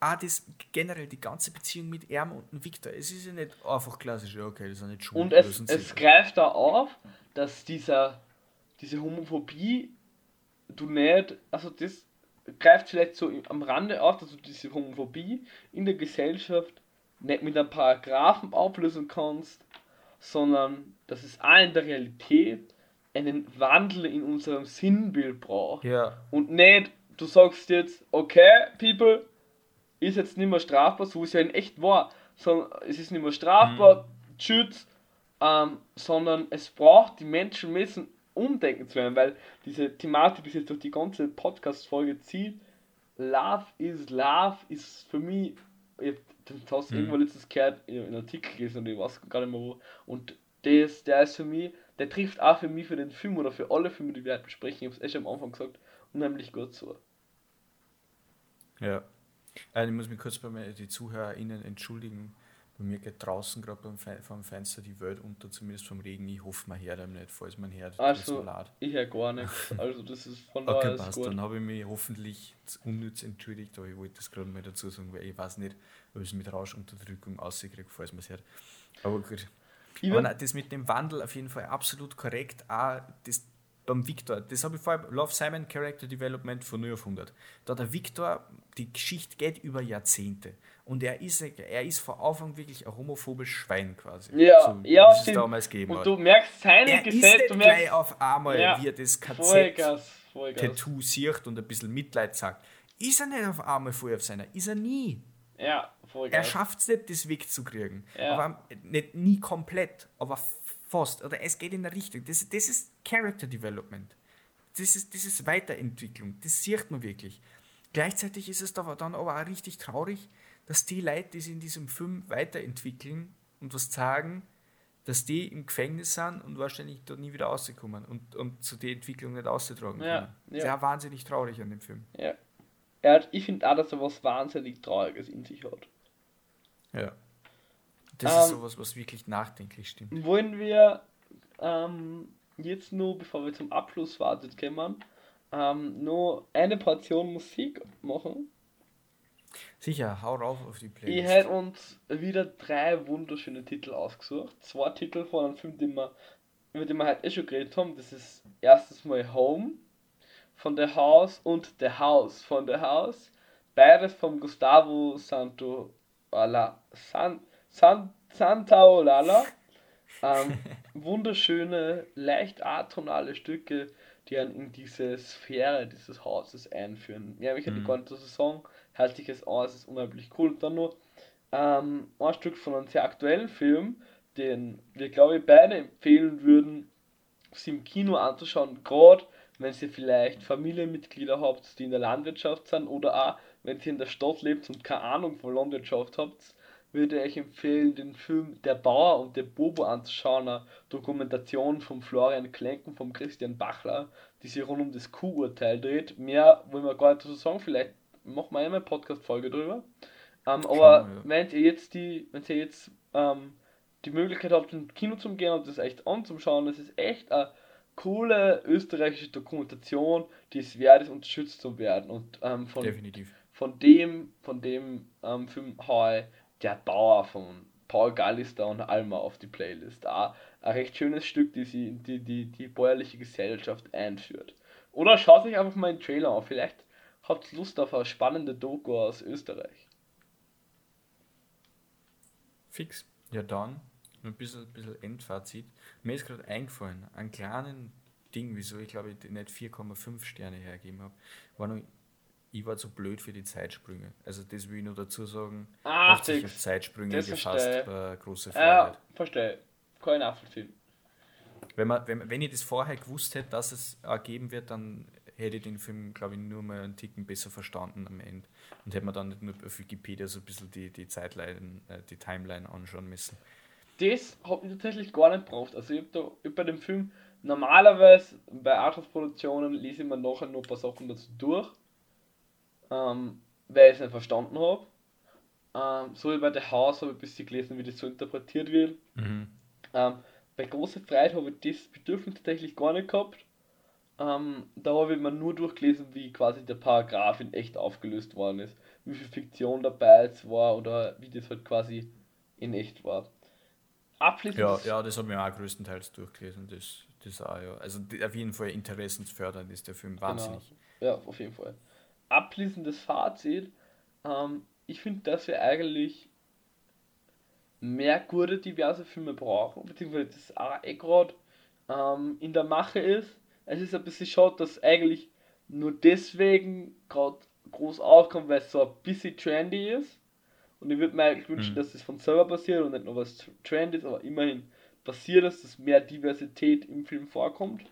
Auch das generell die ganze Beziehung mit Erm und Victor. Es ist ja nicht einfach klassisch, okay, das ist nicht schwul. Und es, es greift da auf, dass dieser, diese Homophobie, du nicht, also das greift vielleicht so am Rande auf, dass du diese Homophobie in der Gesellschaft nicht mit einem Paragraphen auflösen kannst, sondern dass es auch in der Realität einen Wandel in unserem Sinnbild braucht. Ja. Und nicht, du sagst jetzt, okay, People, ist jetzt nicht mehr strafbar, so es ja in echt war, sondern es ist nicht mehr strafbar, mhm. tschüss, ähm, sondern es braucht, die Menschen müssen umdenken zu werden, weil diese Thematik, die sich jetzt durch die ganze Podcast-Folge zieht, Love is Love, ist für mich, ich das hast du mhm. irgendwo letztes gehört in einem Artikel gelesen und ich weiß gar nicht mehr wo, und das, der ist für mich, der trifft auch für mich für den Film oder für alle Filme, die wir heute besprechen, ich habe es echt am Anfang gesagt, unheimlich gut zu. Ja. Also ich muss mich kurz bei mir die ZuhörerInnen entschuldigen. Bei mir geht draußen gerade vom Fenster die Welt unter, zumindest vom Regen. Ich hoffe, man hört nicht, falls man hört. Also, so ich höre gar nichts. Also, das ist von daher okay, passt. Gut. Dann habe ich mich hoffentlich unnütz entschuldigt, aber ich wollte das gerade mal dazu sagen, weil ich weiß nicht, ob ich es mit Rauschunterdrückung auskriege, falls man es hört. Aber gut. Aber das mit dem Wandel auf jeden Fall absolut korrekt. Auch das beim Victor, das habe ich vorher, Love Simon Character Development von 0 auf 100. Da der Victor, die Geschichte geht über Jahrzehnte. Und er ist, er ist vor Anfang wirklich ein homophobes Schwein quasi. Ja, so, ja, es damals gegeben Und hat. du merkst seine Gesetze. Du merkst auf einmal, ja, wie er das KZ Tattoo sieht und ein bisschen Mitleid sagt. Ist er nicht auf einmal voll auf seiner? Ist er nie. Ja, Vollgas. Er schafft es nicht, das wegzukriegen. Ja. Aber nicht nie komplett, aber fast. Oder es geht in der Richtung. Das, das ist Character Development. Das ist, das ist Weiterentwicklung. Das sieht man wirklich. Gleichzeitig ist es dann aber auch richtig traurig, dass die Leute, die sich in diesem Film weiterentwickeln und was sagen, dass die im Gefängnis sind und wahrscheinlich dort nie wieder rauskommen und, und zu der Entwicklung nicht auszutragen ja, können. Ja. Sehr wahnsinnig traurig an dem Film. Ja. Er hat, ich finde auch, dass er was wahnsinnig Trauriges in sich hat. Ja. Das ähm, ist sowas, was wirklich nachdenklich stimmt. Wollen wir ähm, jetzt nur, bevor wir zum Abschlussfazit kommen, ähm, nur eine Portion Musik machen? Sicher, hau rauf auf die Playlist. Ich hätte uns wieder drei wunderschöne Titel ausgesucht. Zwei Titel von einem Film, den wir, über den wir heute eh schon geredet haben. Das ist erstens mal Home von The House und The House von The House. Beides von Gustavo Santo Ala, San, San, Santaolala. Ähm, wunderschöne, leicht atonale Stücke, die einen in diese Sphäre dieses Hauses einführen. Ja, ich hätte mhm. gar nicht so sagen, halte ich es aus, ist unheimlich cool. Und dann noch ähm, ein Stück von einem sehr aktuellen Film, den wir, glaube ich, beide empfehlen würden, sie im Kino anzuschauen, gerade wenn ihr vielleicht Familienmitglieder habt, die in der Landwirtschaft sind oder auch, wenn ihr in der Stadt lebt und keine Ahnung von Landwirtschaft habt, würde ich empfehlen, den Film Der Bauer und der Bobo anzuschauen, eine Dokumentation von Florian Klenken, von Christian Bachler, die sich rund um das Kuhurteil dreht. Mehr wollen wir gar nicht dazu sagen, vielleicht machen wir einmal eine Podcast-Folge drüber. Ähm, aber ja. wenn ihr jetzt die, wenn ihr jetzt ähm, die Möglichkeit habt, ins Kino zu gehen und das echt anzuschauen, das ist echt eine coole österreichische Dokumentation, die es wert ist, unterstützt zu werden. Und ähm, von, Definitiv. von dem, von dem ähm, Film habe Der Bauer von Paul Gallister und Alma auf die Playlist. Auch ein recht schönes Stück, die sie die, die, die bäuerliche Gesellschaft einführt. Oder schaut euch einfach mal einen Trailer an. Vielleicht habt ihr Lust auf eine spannende Doku aus Österreich. Fix. Ja dann ein bisschen, bisschen Endfazit. Mir ist gerade eingefallen, einen kleinen Ding, wieso ich glaube ich nicht 4,5 Sterne hergeben habe, war noch, ich war zu blöd für die Zeitsprünge. Also das will ich nur dazu sagen. Hat sich auf Zeitsprünge gefasst, war große Freiheit. Ja, verstehe. Kein nachvollziehen. Wenn, man, wenn, wenn ich das vorher gewusst hätte, dass es ergeben wird, dann hätte ich den Film, glaube ich, nur mal einen Ticken besser verstanden am Ende. Und hätte man dann nicht nur auf Wikipedia so ein bisschen die, die Zeitline, äh, die Timeline anschauen müssen das habe ich tatsächlich gar nicht gebraucht. Also ich habe da ich bei dem Film normalerweise bei Arthouse-Produktionen lese ich mir nachher noch ein paar Sachen dazu durch, ähm, weil ich es nicht verstanden habe. Ähm, so wie bei The House habe ich ein bisschen gelesen, wie das so interpretiert wird. Mhm. Ähm, bei Große Freiheit habe ich das Bedürfnis tatsächlich gar nicht gehabt. Ähm, da habe ich mir nur durchgelesen, wie quasi der Paragraph in echt aufgelöst worden ist. Wie viel Fiktion dabei es war oder wie das halt quasi in echt war abschließend. Ja, ja, das habe ich auch größtenteils durchgelesen. Das, das auch, ja. Also auf jeden Fall interessensfördernd ist der Film wahnsinnig. Genau. Ja, auf jeden Fall. Abschließendes Fazit. Ähm, ich finde, dass wir eigentlich mehr gute, diverse Filme brauchen, beziehungsweise das auch eh gerade ähm, in der Mache ist. Es ist ein bisschen schade, dass eigentlich nur deswegen gerade groß aufkommt, weil es so ein bisschen trendy ist. Und ich würde mir eigentlich wünschen, mhm. dass das von selber passiert und nicht nur was Trend ist, aber immerhin passiert es, dass mehr Diversität im Film vorkommt.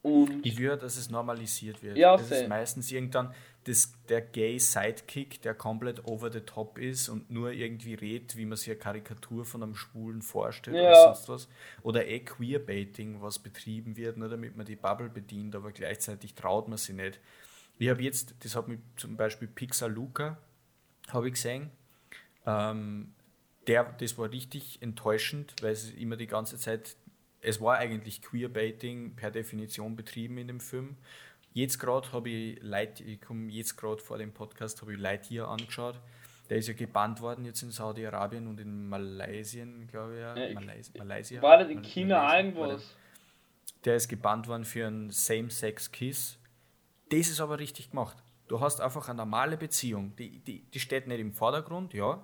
Und ich würde, dass es normalisiert wird. Ja, das ist meistens irgendwann das, der gay Sidekick, der komplett over the top ist und nur irgendwie redet, wie man sich eine Karikatur von einem Schwulen vorstellt ja. oder sonst was. Oder eh Queerbaiting, was betrieben wird, nur damit man die Bubble bedient, aber gleichzeitig traut man sie nicht. Ich habe jetzt, das hat mich zum Beispiel Pixar Luca habe ich gesehen. Ähm, der, das war richtig enttäuschend, weil es immer die ganze Zeit, es war eigentlich Queerbaiting per Definition betrieben in dem Film. Jetzt gerade habe ich Light, ich komme jetzt gerade vor dem Podcast, habe ich Lightyear angeschaut. Der ist ja gebannt worden jetzt in Saudi-Arabien und in Malaysia, glaube ich. Ja. Malaysia, Malaysia. War das in China Malaysia, irgendwas? Der ist gebannt worden für einen Same-Sex-Kiss. Das ist aber richtig gemacht. Du hast einfach eine normale Beziehung. Die, die, die steht nicht im Vordergrund, ja.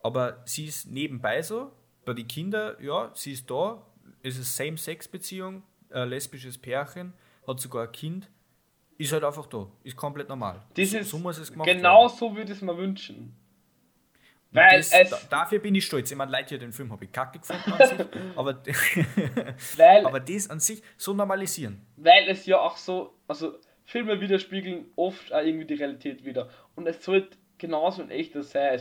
Aber sie ist nebenbei so. Bei den Kindern, ja, sie ist da. Es ist eine Same-Sex-Beziehung, ein lesbisches Pärchen, hat sogar ein Kind. Ist halt einfach da. Ist komplett normal. Das ist so muss es gemacht genau werden. so würde ich es mir wünschen. Weil das, es dafür bin ich stolz. Ich meine, Leute, den Film habe ich kacke gefunden an sich, aber, weil, aber das an sich so normalisieren. Weil es ja auch so, also Filme widerspiegeln oft auch irgendwie die Realität wieder. Und es sollte genauso ein echter sein.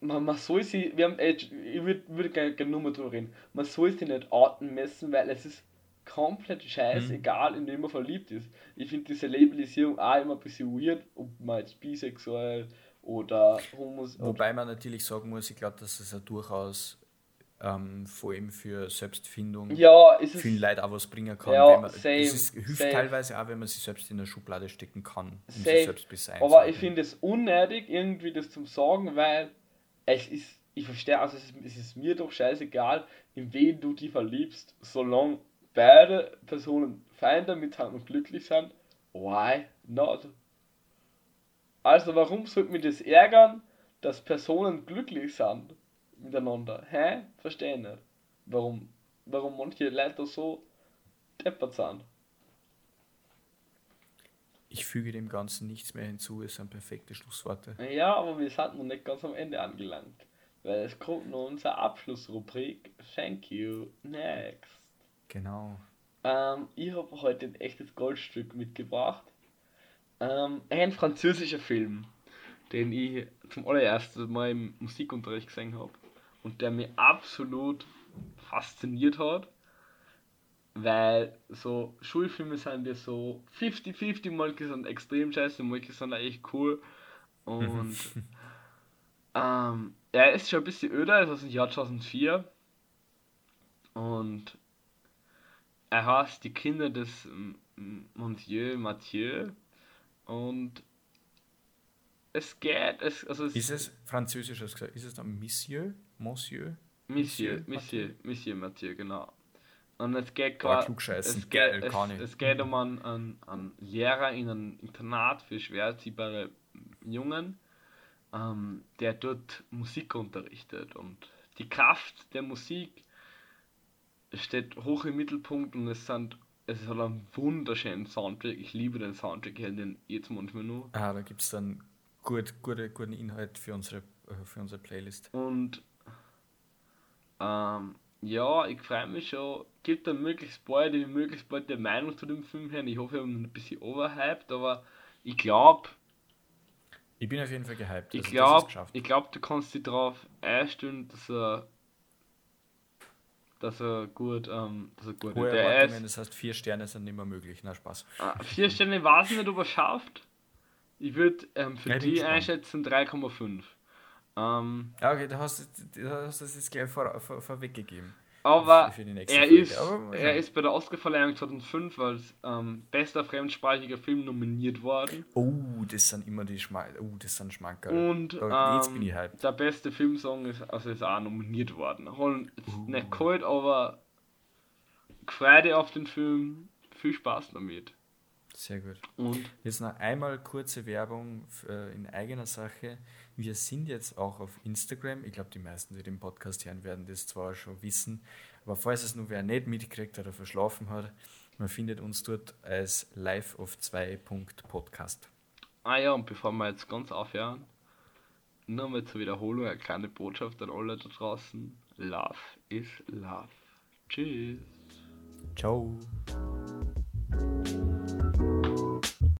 Man, man soll sie, wir haben, ich würde würd gerne, gerne nur mal drüber reden, man soll sie nicht Arten messen, weil es ist komplett scheißegal, mhm. in dem man verliebt ist. Ich finde diese Labelisierung auch immer ein bisschen weird, ob man jetzt bisexuell oder Homos. Wobei man natürlich sagen muss, ich glaube, dass es ja durchaus ähm, vor allem für Selbstfindung ja, ist vielen Leuten auch was bringen kann. Ja, man, same, das ist, hilft same. teilweise auch, wenn man sich selbst in der Schublade stecken kann, same. sich selbst besser Aber ich finde es unnötig, irgendwie das zum Sagen, weil es ist, ich verstehe, also es ist, es ist mir doch scheißegal, in wen du dich verliebst, solange beide Personen fein damit haben und glücklich sind. Why not? Also warum sollte mich das ärgern, dass Personen glücklich sind miteinander? Hä? Verstehe nicht. Warum, warum manche Leute so deppert sind. Ich füge dem Ganzen nichts mehr hinzu, es sind perfekte Schlussworte. Ja, aber wir sind noch nicht ganz am Ende angelangt. Weil es kommt noch unsere Abschlussrubrik. Thank you. Next. Genau. Ähm, ich habe heute ein echtes Goldstück mitgebracht. Ähm, ein französischer Film, den ich zum allerersten Mal im Musikunterricht gesehen habe und der mich absolut fasziniert hat, weil so Schulfilme sind ja so 50-50, manche sind extrem scheiße, manche sind echt cool und ähm, er ist schon ein bisschen öder, also aus dem Jahr 2004 und er heißt Die Kinder des Monsieur Mathieu und es geht. Es, also es ist es französisch gesagt? Ist es dann Monsieur? Monsieur? Monsieur, Monsieur, Monsieur Mathieu, genau. Und es geht quasi. Es, geht, es, es geht um einen, einen, einen, Lehrer in einem Internat für schwer erziehbare Jungen, ähm, der dort Musik unterrichtet. Und die Kraft der Musik steht hoch im Mittelpunkt und es sind es hat einen wunderschönen Soundtrack. Ich liebe den Soundtrack, ich den jetzt manchmal nur. Ah, da gibt es dann gut, gute, guten Inhalt für unsere, äh, für unsere Playlist. Und ähm, ja, ich freue mich schon. Gibt dann möglichst bald, die möglichst bald die Meinung zu dem Film hören. Ich hoffe, wir haben ein bisschen overhyped, aber ich glaube. Ich bin auf jeden Fall gehypt. Ich also, glaube, glaub, du kannst dich darauf einstellen, dass er dass er gut, ähm, dass er gut Hohe der ist, das heißt, vier Sterne sind nicht mehr möglich. Na, Spaß. Ah, vier Sterne weiß ich nicht, ob er schafft. Ich würde ähm, für ja, die einschätzen 3,5. Ähm, ja, okay, da hast du das jetzt gleich vor, vor, vorweggegeben. Aber er, ist, Aber er ist bei der Oscarverleihung 2005 als ähm, bester fremdsprachiger Film nominiert worden. Oh, das sind immer die Schmal oh, das sind Schmankerl. Und da, jetzt ähm, bin ich hyped. der beste Filmsong ist, also ist auch nominiert worden. Holen uh. nicht kalt, aber Freude auf den Film. Viel Spaß damit. Sehr gut. Und jetzt noch einmal kurze Werbung äh, in eigener Sache. Wir sind jetzt auch auf Instagram. Ich glaube, die meisten, die den Podcast hören, werden das zwar schon wissen, aber falls es nur wer nicht mitgekriegt oder verschlafen hat, man findet uns dort als live auf 2.podcast. Ah ja, und bevor wir jetzt ganz aufhören, nur mal zur Wiederholung eine kleine Botschaft an alle da draußen. Love is love. Tschüss. Ciao.